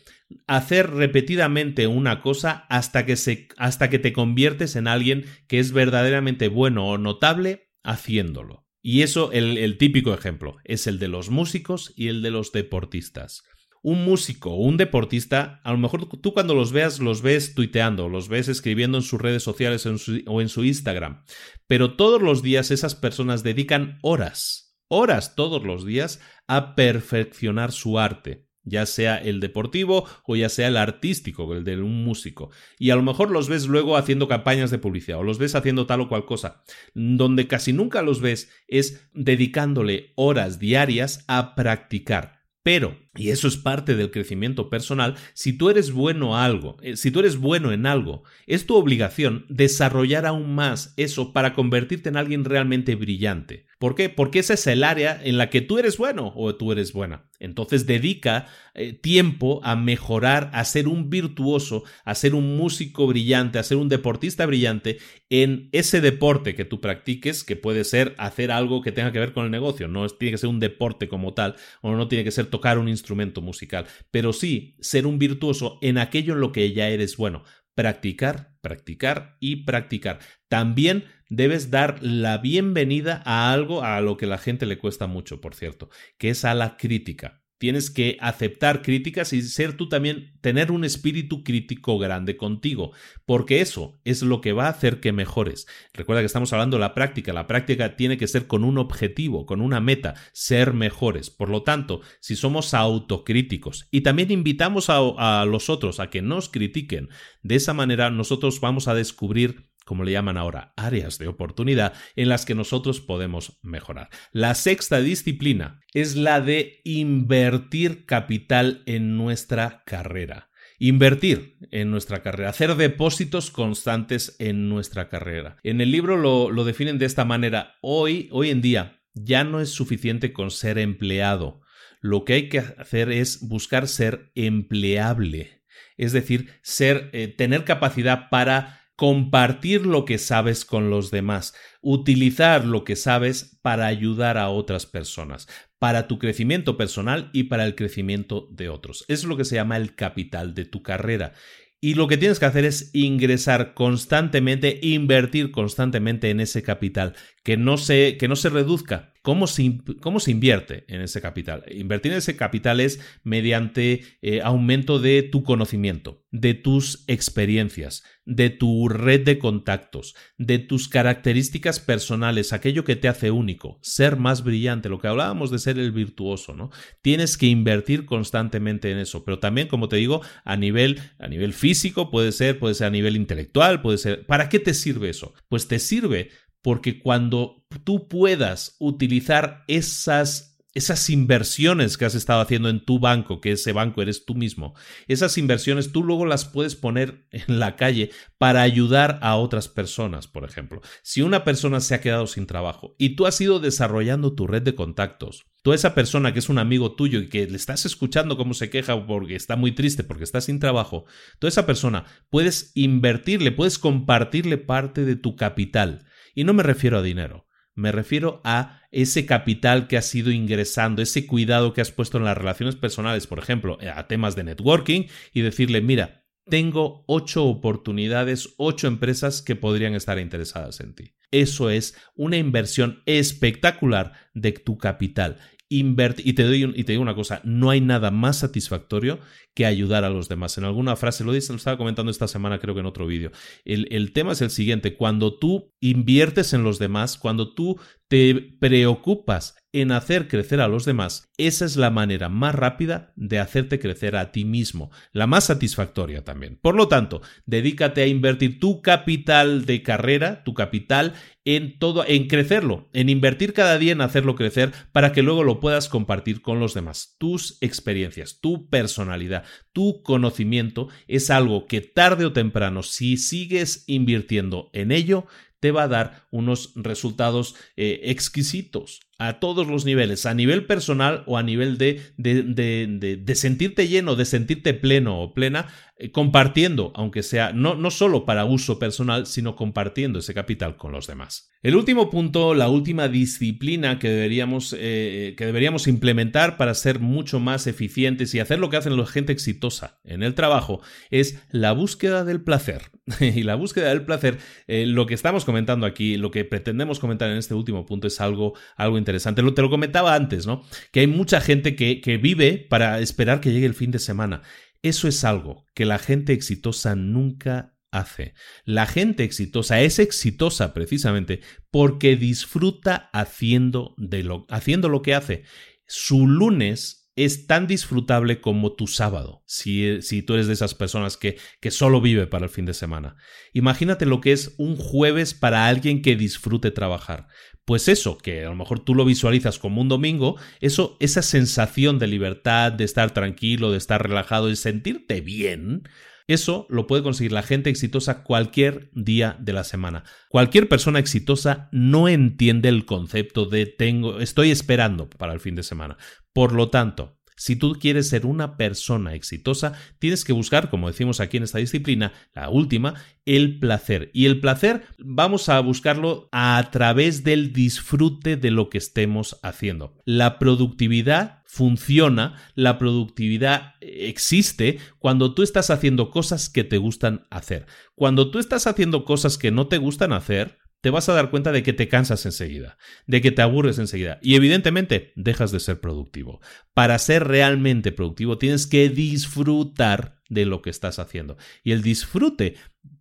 hacer repetidamente una cosa hasta que, se, hasta que te conviertes en alguien que es verdaderamente bueno o notable haciéndolo. Y eso, el típico ejemplo, es el de los músicos y el de los deportistas un músico o un deportista, a lo mejor tú cuando los veas los ves tuiteando, los ves escribiendo en sus redes sociales o en su Instagram, pero todos los días esas personas dedican horas, horas todos los días a perfeccionar su arte ya sea el deportivo o ya sea el artístico, el de un músico. Y a lo mejor los ves luego haciendo campañas de publicidad o los ves haciendo tal o cual cosa. Donde casi nunca los ves es dedicándole horas diarias a practicar pero, y eso es parte del crecimiento personal, si tú eres bueno a algo, eh, si tú eres bueno en algo, es tu obligación desarrollar aún más eso para convertirte en alguien realmente brillante. ¿Por qué? Porque esa es el área en la que tú eres bueno o tú eres buena. Entonces dedica eh, tiempo a mejorar, a ser un virtuoso, a ser un músico brillante, a ser un deportista brillante en ese deporte que tú practiques, que puede ser hacer algo que tenga que ver con el negocio. No tiene que ser un deporte como tal, o no tiene que ser tocar un instrumento musical, pero sí ser un virtuoso en aquello en lo que ya eres bueno. Practicar, practicar y practicar. También debes dar la bienvenida a algo a lo que la gente le cuesta mucho, por cierto, que es a la crítica. Tienes que aceptar críticas y ser tú también, tener un espíritu crítico grande contigo, porque eso es lo que va a hacer que mejores. Recuerda que estamos hablando de la práctica. La práctica tiene que ser con un objetivo, con una meta, ser mejores. Por lo tanto, si somos autocríticos y también invitamos a, a los otros a que nos critiquen, de esa manera nosotros vamos a descubrir como le llaman ahora, áreas de oportunidad en las que nosotros podemos mejorar. La sexta disciplina es la de invertir capital en nuestra carrera. Invertir en nuestra carrera, hacer depósitos constantes en nuestra carrera. En el libro lo, lo definen de esta manera. Hoy, hoy en día, ya no es suficiente con ser empleado. Lo que hay que hacer es buscar ser empleable. Es decir, ser, eh, tener capacidad para compartir lo que sabes con los demás, utilizar lo que sabes para ayudar a otras personas, para tu crecimiento personal y para el crecimiento de otros. Es lo que se llama el capital de tu carrera. Y lo que tienes que hacer es ingresar constantemente, invertir constantemente en ese capital, que no se, que no se reduzca. ¿Cómo se, ¿Cómo se, invierte en ese capital? Invertir en ese capital es mediante eh, aumento de tu conocimiento, de tus experiencias, de tu red de contactos, de tus características personales, aquello que te hace único, ser más brillante, lo que hablábamos de ser el virtuoso, ¿no? Tienes que invertir constantemente en eso, pero también, como te digo, a nivel, a nivel físico, puede ser, puede ser a nivel intelectual, puede ser. ¿Para qué te sirve eso? Pues te sirve porque cuando tú puedas utilizar esas, esas inversiones que has estado haciendo en tu banco, que ese banco eres tú mismo, esas inversiones tú luego las puedes poner en la calle para ayudar a otras personas, por ejemplo. Si una persona se ha quedado sin trabajo y tú has ido desarrollando tu red de contactos, tú esa persona que es un amigo tuyo y que le estás escuchando cómo se queja porque está muy triste porque está sin trabajo, tú esa persona puedes invertirle, puedes compartirle parte de tu capital y no me refiero a dinero, me refiero a ese capital que has ido ingresando, ese cuidado que has puesto en las relaciones personales, por ejemplo, a temas de networking y decirle, mira, tengo ocho oportunidades, ocho empresas que podrían estar interesadas en ti. Eso es una inversión espectacular de tu capital y te, doy y te digo una cosa, no hay nada más satisfactorio que ayudar a los demás. En alguna frase, lo, lo estaba comentando esta semana creo que en otro vídeo, el, el tema es el siguiente, cuando tú inviertes en los demás, cuando tú te preocupas en hacer crecer a los demás, esa es la manera más rápida de hacerte crecer a ti mismo, la más satisfactoria también. Por lo tanto, dedícate a invertir tu capital de carrera, tu capital en todo, en crecerlo, en invertir cada día en hacerlo crecer para que luego lo puedas compartir con los demás. Tus experiencias, tu personalidad, tu conocimiento es algo que tarde o temprano, si sigues invirtiendo en ello, te va a dar unos resultados eh, exquisitos a todos los niveles, a nivel personal o a nivel de, de, de, de sentirte lleno, de sentirte pleno o plena, eh, compartiendo, aunque sea no, no solo para uso personal, sino compartiendo ese capital con los demás. El último punto, la última disciplina que deberíamos, eh, que deberíamos implementar para ser mucho más eficientes y hacer lo que hacen la gente exitosa en el trabajo es la búsqueda del placer. y la búsqueda del placer, eh, lo que estamos comentando aquí, lo que pretendemos comentar en este último punto es algo, algo interesante. Lo, te lo comentaba antes, ¿no? Que hay mucha gente que, que vive para esperar que llegue el fin de semana. Eso es algo que la gente exitosa nunca hace. La gente exitosa es exitosa precisamente porque disfruta haciendo, de lo, haciendo lo que hace. Su lunes es tan disfrutable como tu sábado, si, si tú eres de esas personas que, que, solo vive para el fin de semana. Imagínate lo que es un jueves para alguien que disfrute trabajar. Pues eso, que a lo mejor tú lo visualizas como un domingo, eso, esa sensación de libertad, de estar tranquilo, de estar relajado, de sentirte bien, eso lo puede conseguir la gente exitosa cualquier día de la semana. Cualquier persona exitosa no entiende el concepto de tengo, estoy esperando para el fin de semana. Por lo tanto, si tú quieres ser una persona exitosa, tienes que buscar, como decimos aquí en esta disciplina, la última, el placer. Y el placer vamos a buscarlo a través del disfrute de lo que estemos haciendo. La productividad funciona, la productividad existe cuando tú estás haciendo cosas que te gustan hacer. Cuando tú estás haciendo cosas que no te gustan hacer, te vas a dar cuenta de que te cansas enseguida, de que te aburres enseguida y evidentemente dejas de ser productivo. Para ser realmente productivo tienes que disfrutar de lo que estás haciendo. Y el disfrute,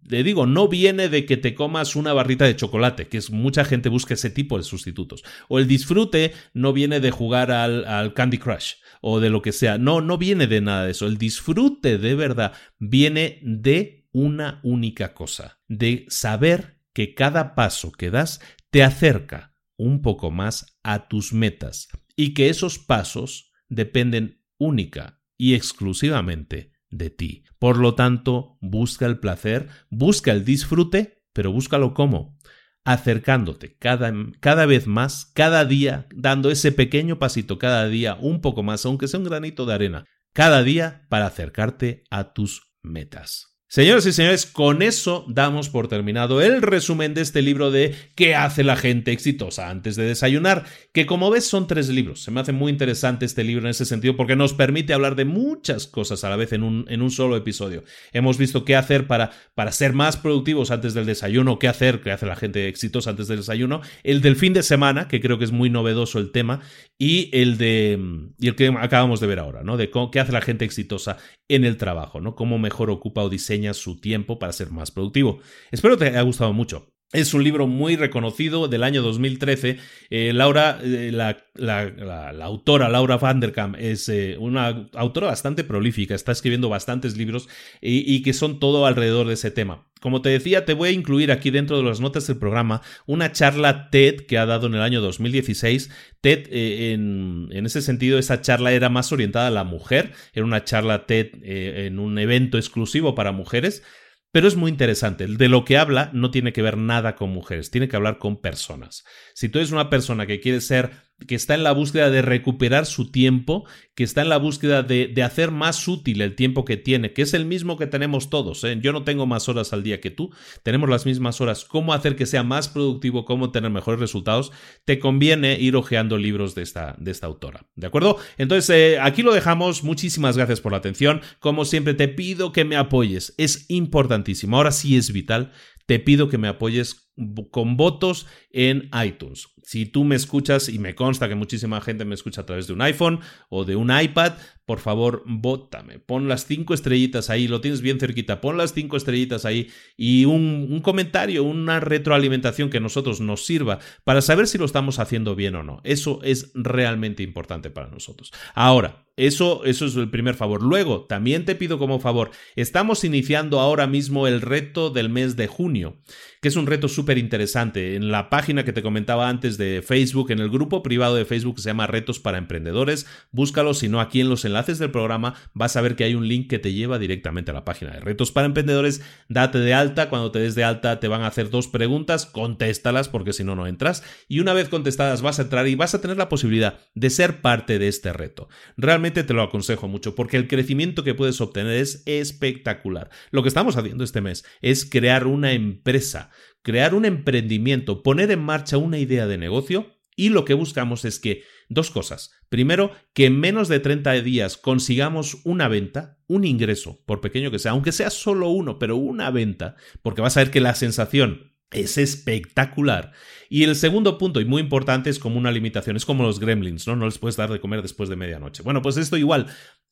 le digo, no viene de que te comas una barrita de chocolate, que es mucha gente busca ese tipo de sustitutos. O el disfrute no viene de jugar al, al Candy Crush o de lo que sea. No, no viene de nada de eso. El disfrute de verdad viene de una única cosa, de saber que cada paso que das te acerca un poco más a tus metas y que esos pasos dependen única y exclusivamente de ti. Por lo tanto, busca el placer, busca el disfrute, pero búscalo cómo? acercándote cada, cada, vez más, cada día, dando ese pequeño pasito cada día un poco más, aunque sea un granito de arena, cada día para acercarte a tus metas. Señoras y señores, con eso damos por terminado el resumen de este libro de ¿Qué hace la gente exitosa antes de desayunar? Que como ves son tres libros. Se me hace muy interesante este libro en ese sentido porque nos permite hablar de muchas cosas a la vez en un, en un solo episodio. Hemos visto qué hacer para, para ser más productivos antes del desayuno, qué hacer, qué hace la gente exitosa antes del desayuno, el del fin de semana, que creo que es muy novedoso el tema, y el de y el que acabamos de ver ahora, ¿no? De qué hace la gente exitosa en el trabajo, ¿no? Cómo mejor ocupa o diseña su tiempo para ser más productivo. Espero te haya gustado mucho. Es un libro muy reconocido del año 2013. Eh, Laura, eh, la, autora Laura Vanderkam, es eh, una autora bastante prolífica, está escribiendo bastantes libros y, que son todo alrededor de ese tema. Como te decía, te voy a incluir aquí dentro de las notas del programa una charla TED que ha dado en el año 2016. TED, en, ese sentido, esa charla era más orientada a la mujer, era una charla TED en un evento exclusivo para mujeres. Pero es muy interesante. De lo que habla no tiene que ver nada con mujeres, tiene que hablar con personas. Si tú eres una persona que quiere ser que está en la búsqueda de recuperar su tiempo, que está en la búsqueda de, hacer más útil el tiempo que tiene, que es el mismo que tenemos todos. ¿eh? Yo no tengo más horas al día que tú, tenemos las mismas horas. ¿Cómo hacer que sea más productivo, cómo tener mejores resultados? Te conviene ir hojeando libros de esta, de esta autora. ¿De acuerdo? Entonces, eh, aquí lo dejamos. Muchísimas gracias por la atención. Como siempre, te pido que me apoyes. Es importantísimo. Ahora sí es vital. Te pido que me apoyes con votos en iTunes. Si tú me escuchas, y me consta que muchísima gente me escucha a través de un iPhone o de un iPad, por favor, vótame. Pon las cinco estrellitas ahí, lo tienes bien cerquita, pon las cinco estrellitas ahí y un, comentario, una retroalimentación que nosotros nos sirva para saber si lo estamos haciendo bien o no. Eso es realmente importante para nosotros. Ahora, eso, eso es el primer favor. Luego, también te pido como favor, estamos iniciando ahora mismo el reto del mes de junio que es un reto súper interesante. En la página que te comentaba antes de Facebook, en el grupo privado de Facebook que se llama Retos para Emprendedores, búscalo, si no aquí en los enlaces del programa vas a ver que hay un link que te lleva directamente a la página de Retos para Emprendedores. Date de alta, cuando te des de alta te van a hacer dos preguntas, contéstalas porque si no, no entras. Y una vez contestadas vas a entrar y vas a tener la posibilidad de ser parte de este reto. Realmente te lo aconsejo mucho porque el crecimiento que puedes obtener es espectacular. Lo que estamos haciendo este mes es crear una empresa crear un emprendimiento, poner en marcha una idea de negocio y lo que buscamos es que dos cosas. Primero, que en menos de 30 días consigamos una venta, un ingreso, por pequeño que sea, aunque sea solo uno, pero una venta, porque vas a ver que la sensación es espectacular. Y el segundo punto, y muy importante, es como una limitación, es como los gremlins, ¿no? No les puedes dar de comer después de medianoche. Bueno, pues esto igual,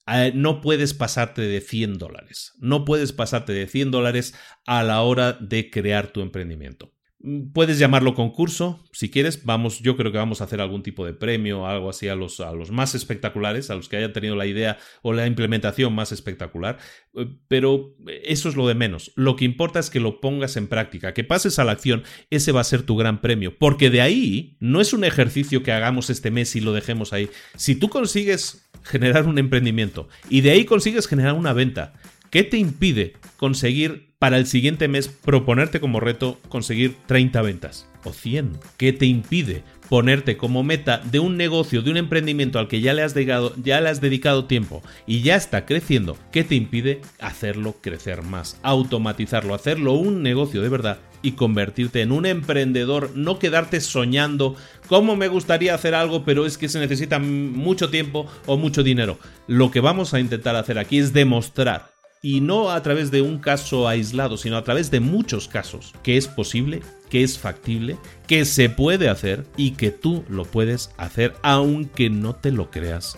eh, no puedes pasarte de 100 dólares. No puedes pasarte de 100 dólares a la hora de crear tu emprendimiento. Mm, puedes llamarlo concurso, si quieres. Vamos, yo creo que vamos a hacer algún tipo de premio algo así a los, a los más espectaculares, a los que hayan tenido la idea o la implementación más espectacular. Eh, pero eso es lo de menos. Lo que importa es que lo pongas en práctica, que pases a la acción. Ese va a ser tu gran premio. Porque de ahí no es un ejercicio que hagamos este mes y lo dejemos ahí. Si tú consigues generar un emprendimiento y de ahí consigues generar una venta. ¿Qué te impide conseguir para el siguiente mes proponerte como reto conseguir 30 ventas o 100? ¿Qué te impide ponerte como meta de un negocio, de un emprendimiento al que ya le has dedicado, ya le has dedicado tiempo y ya está creciendo? ¿Qué te impide hacerlo crecer más, automatizarlo, hacerlo un negocio de verdad y convertirte en un emprendedor, no quedarte soñando cómo me gustaría hacer algo, pero es que se necesita mucho tiempo o mucho dinero. Lo que vamos a intentar hacer aquí es demostrar y no a través de un caso aislado, sino a través de muchos casos, que es posible, que es factible, que se puede hacer y que tú lo puedes hacer aunque no te lo creas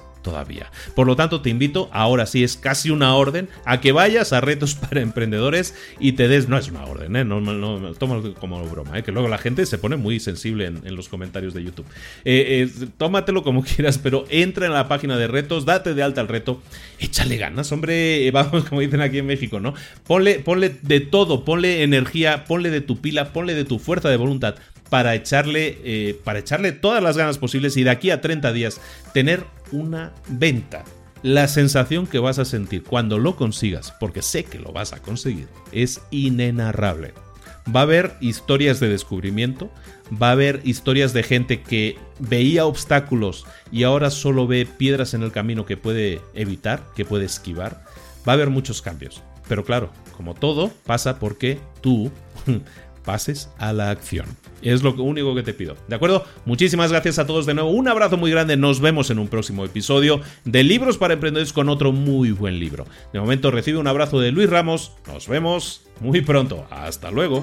Por lo tanto, te invito, ahora sí es casi una orden, a que vayas a retos para emprendedores y te des, no es una orden, ¿eh? no, no, tómalo como broma, ¿eh? que luego la gente se pone muy sensible en, los comentarios de YouTube. Eh, eh, tómatelo como quieras, pero entra en la página de retos, date de alta al reto, échale ganas, hombre, vamos, como dicen aquí en México, ¿no? Ponle, ponle de todo, ponle energía, ponle de tu pila, ponle de tu fuerza de voluntad para echarle, eh, para echarle todas las ganas posibles y de aquí a 30 días tener una venta. La sensación que vas a sentir cuando lo consigas, porque sé que lo vas a conseguir, es inenarrable. Va a haber historias de descubrimiento, va a haber historias de gente que veía obstáculos y ahora solo ve piedras en el camino que puede evitar, que puede esquivar. Va a haber muchos cambios. Pero claro, como todo, pasa porque tú pases a la acción. Es lo único que te pido. ¿De acuerdo? Muchísimas gracias a todos de nuevo. Un abrazo muy grande. Nos vemos en un próximo episodio de Libros para Emprendedores con otro muy buen libro. De momento recibe un abrazo de Luis Ramos. Nos vemos muy pronto. Hasta luego.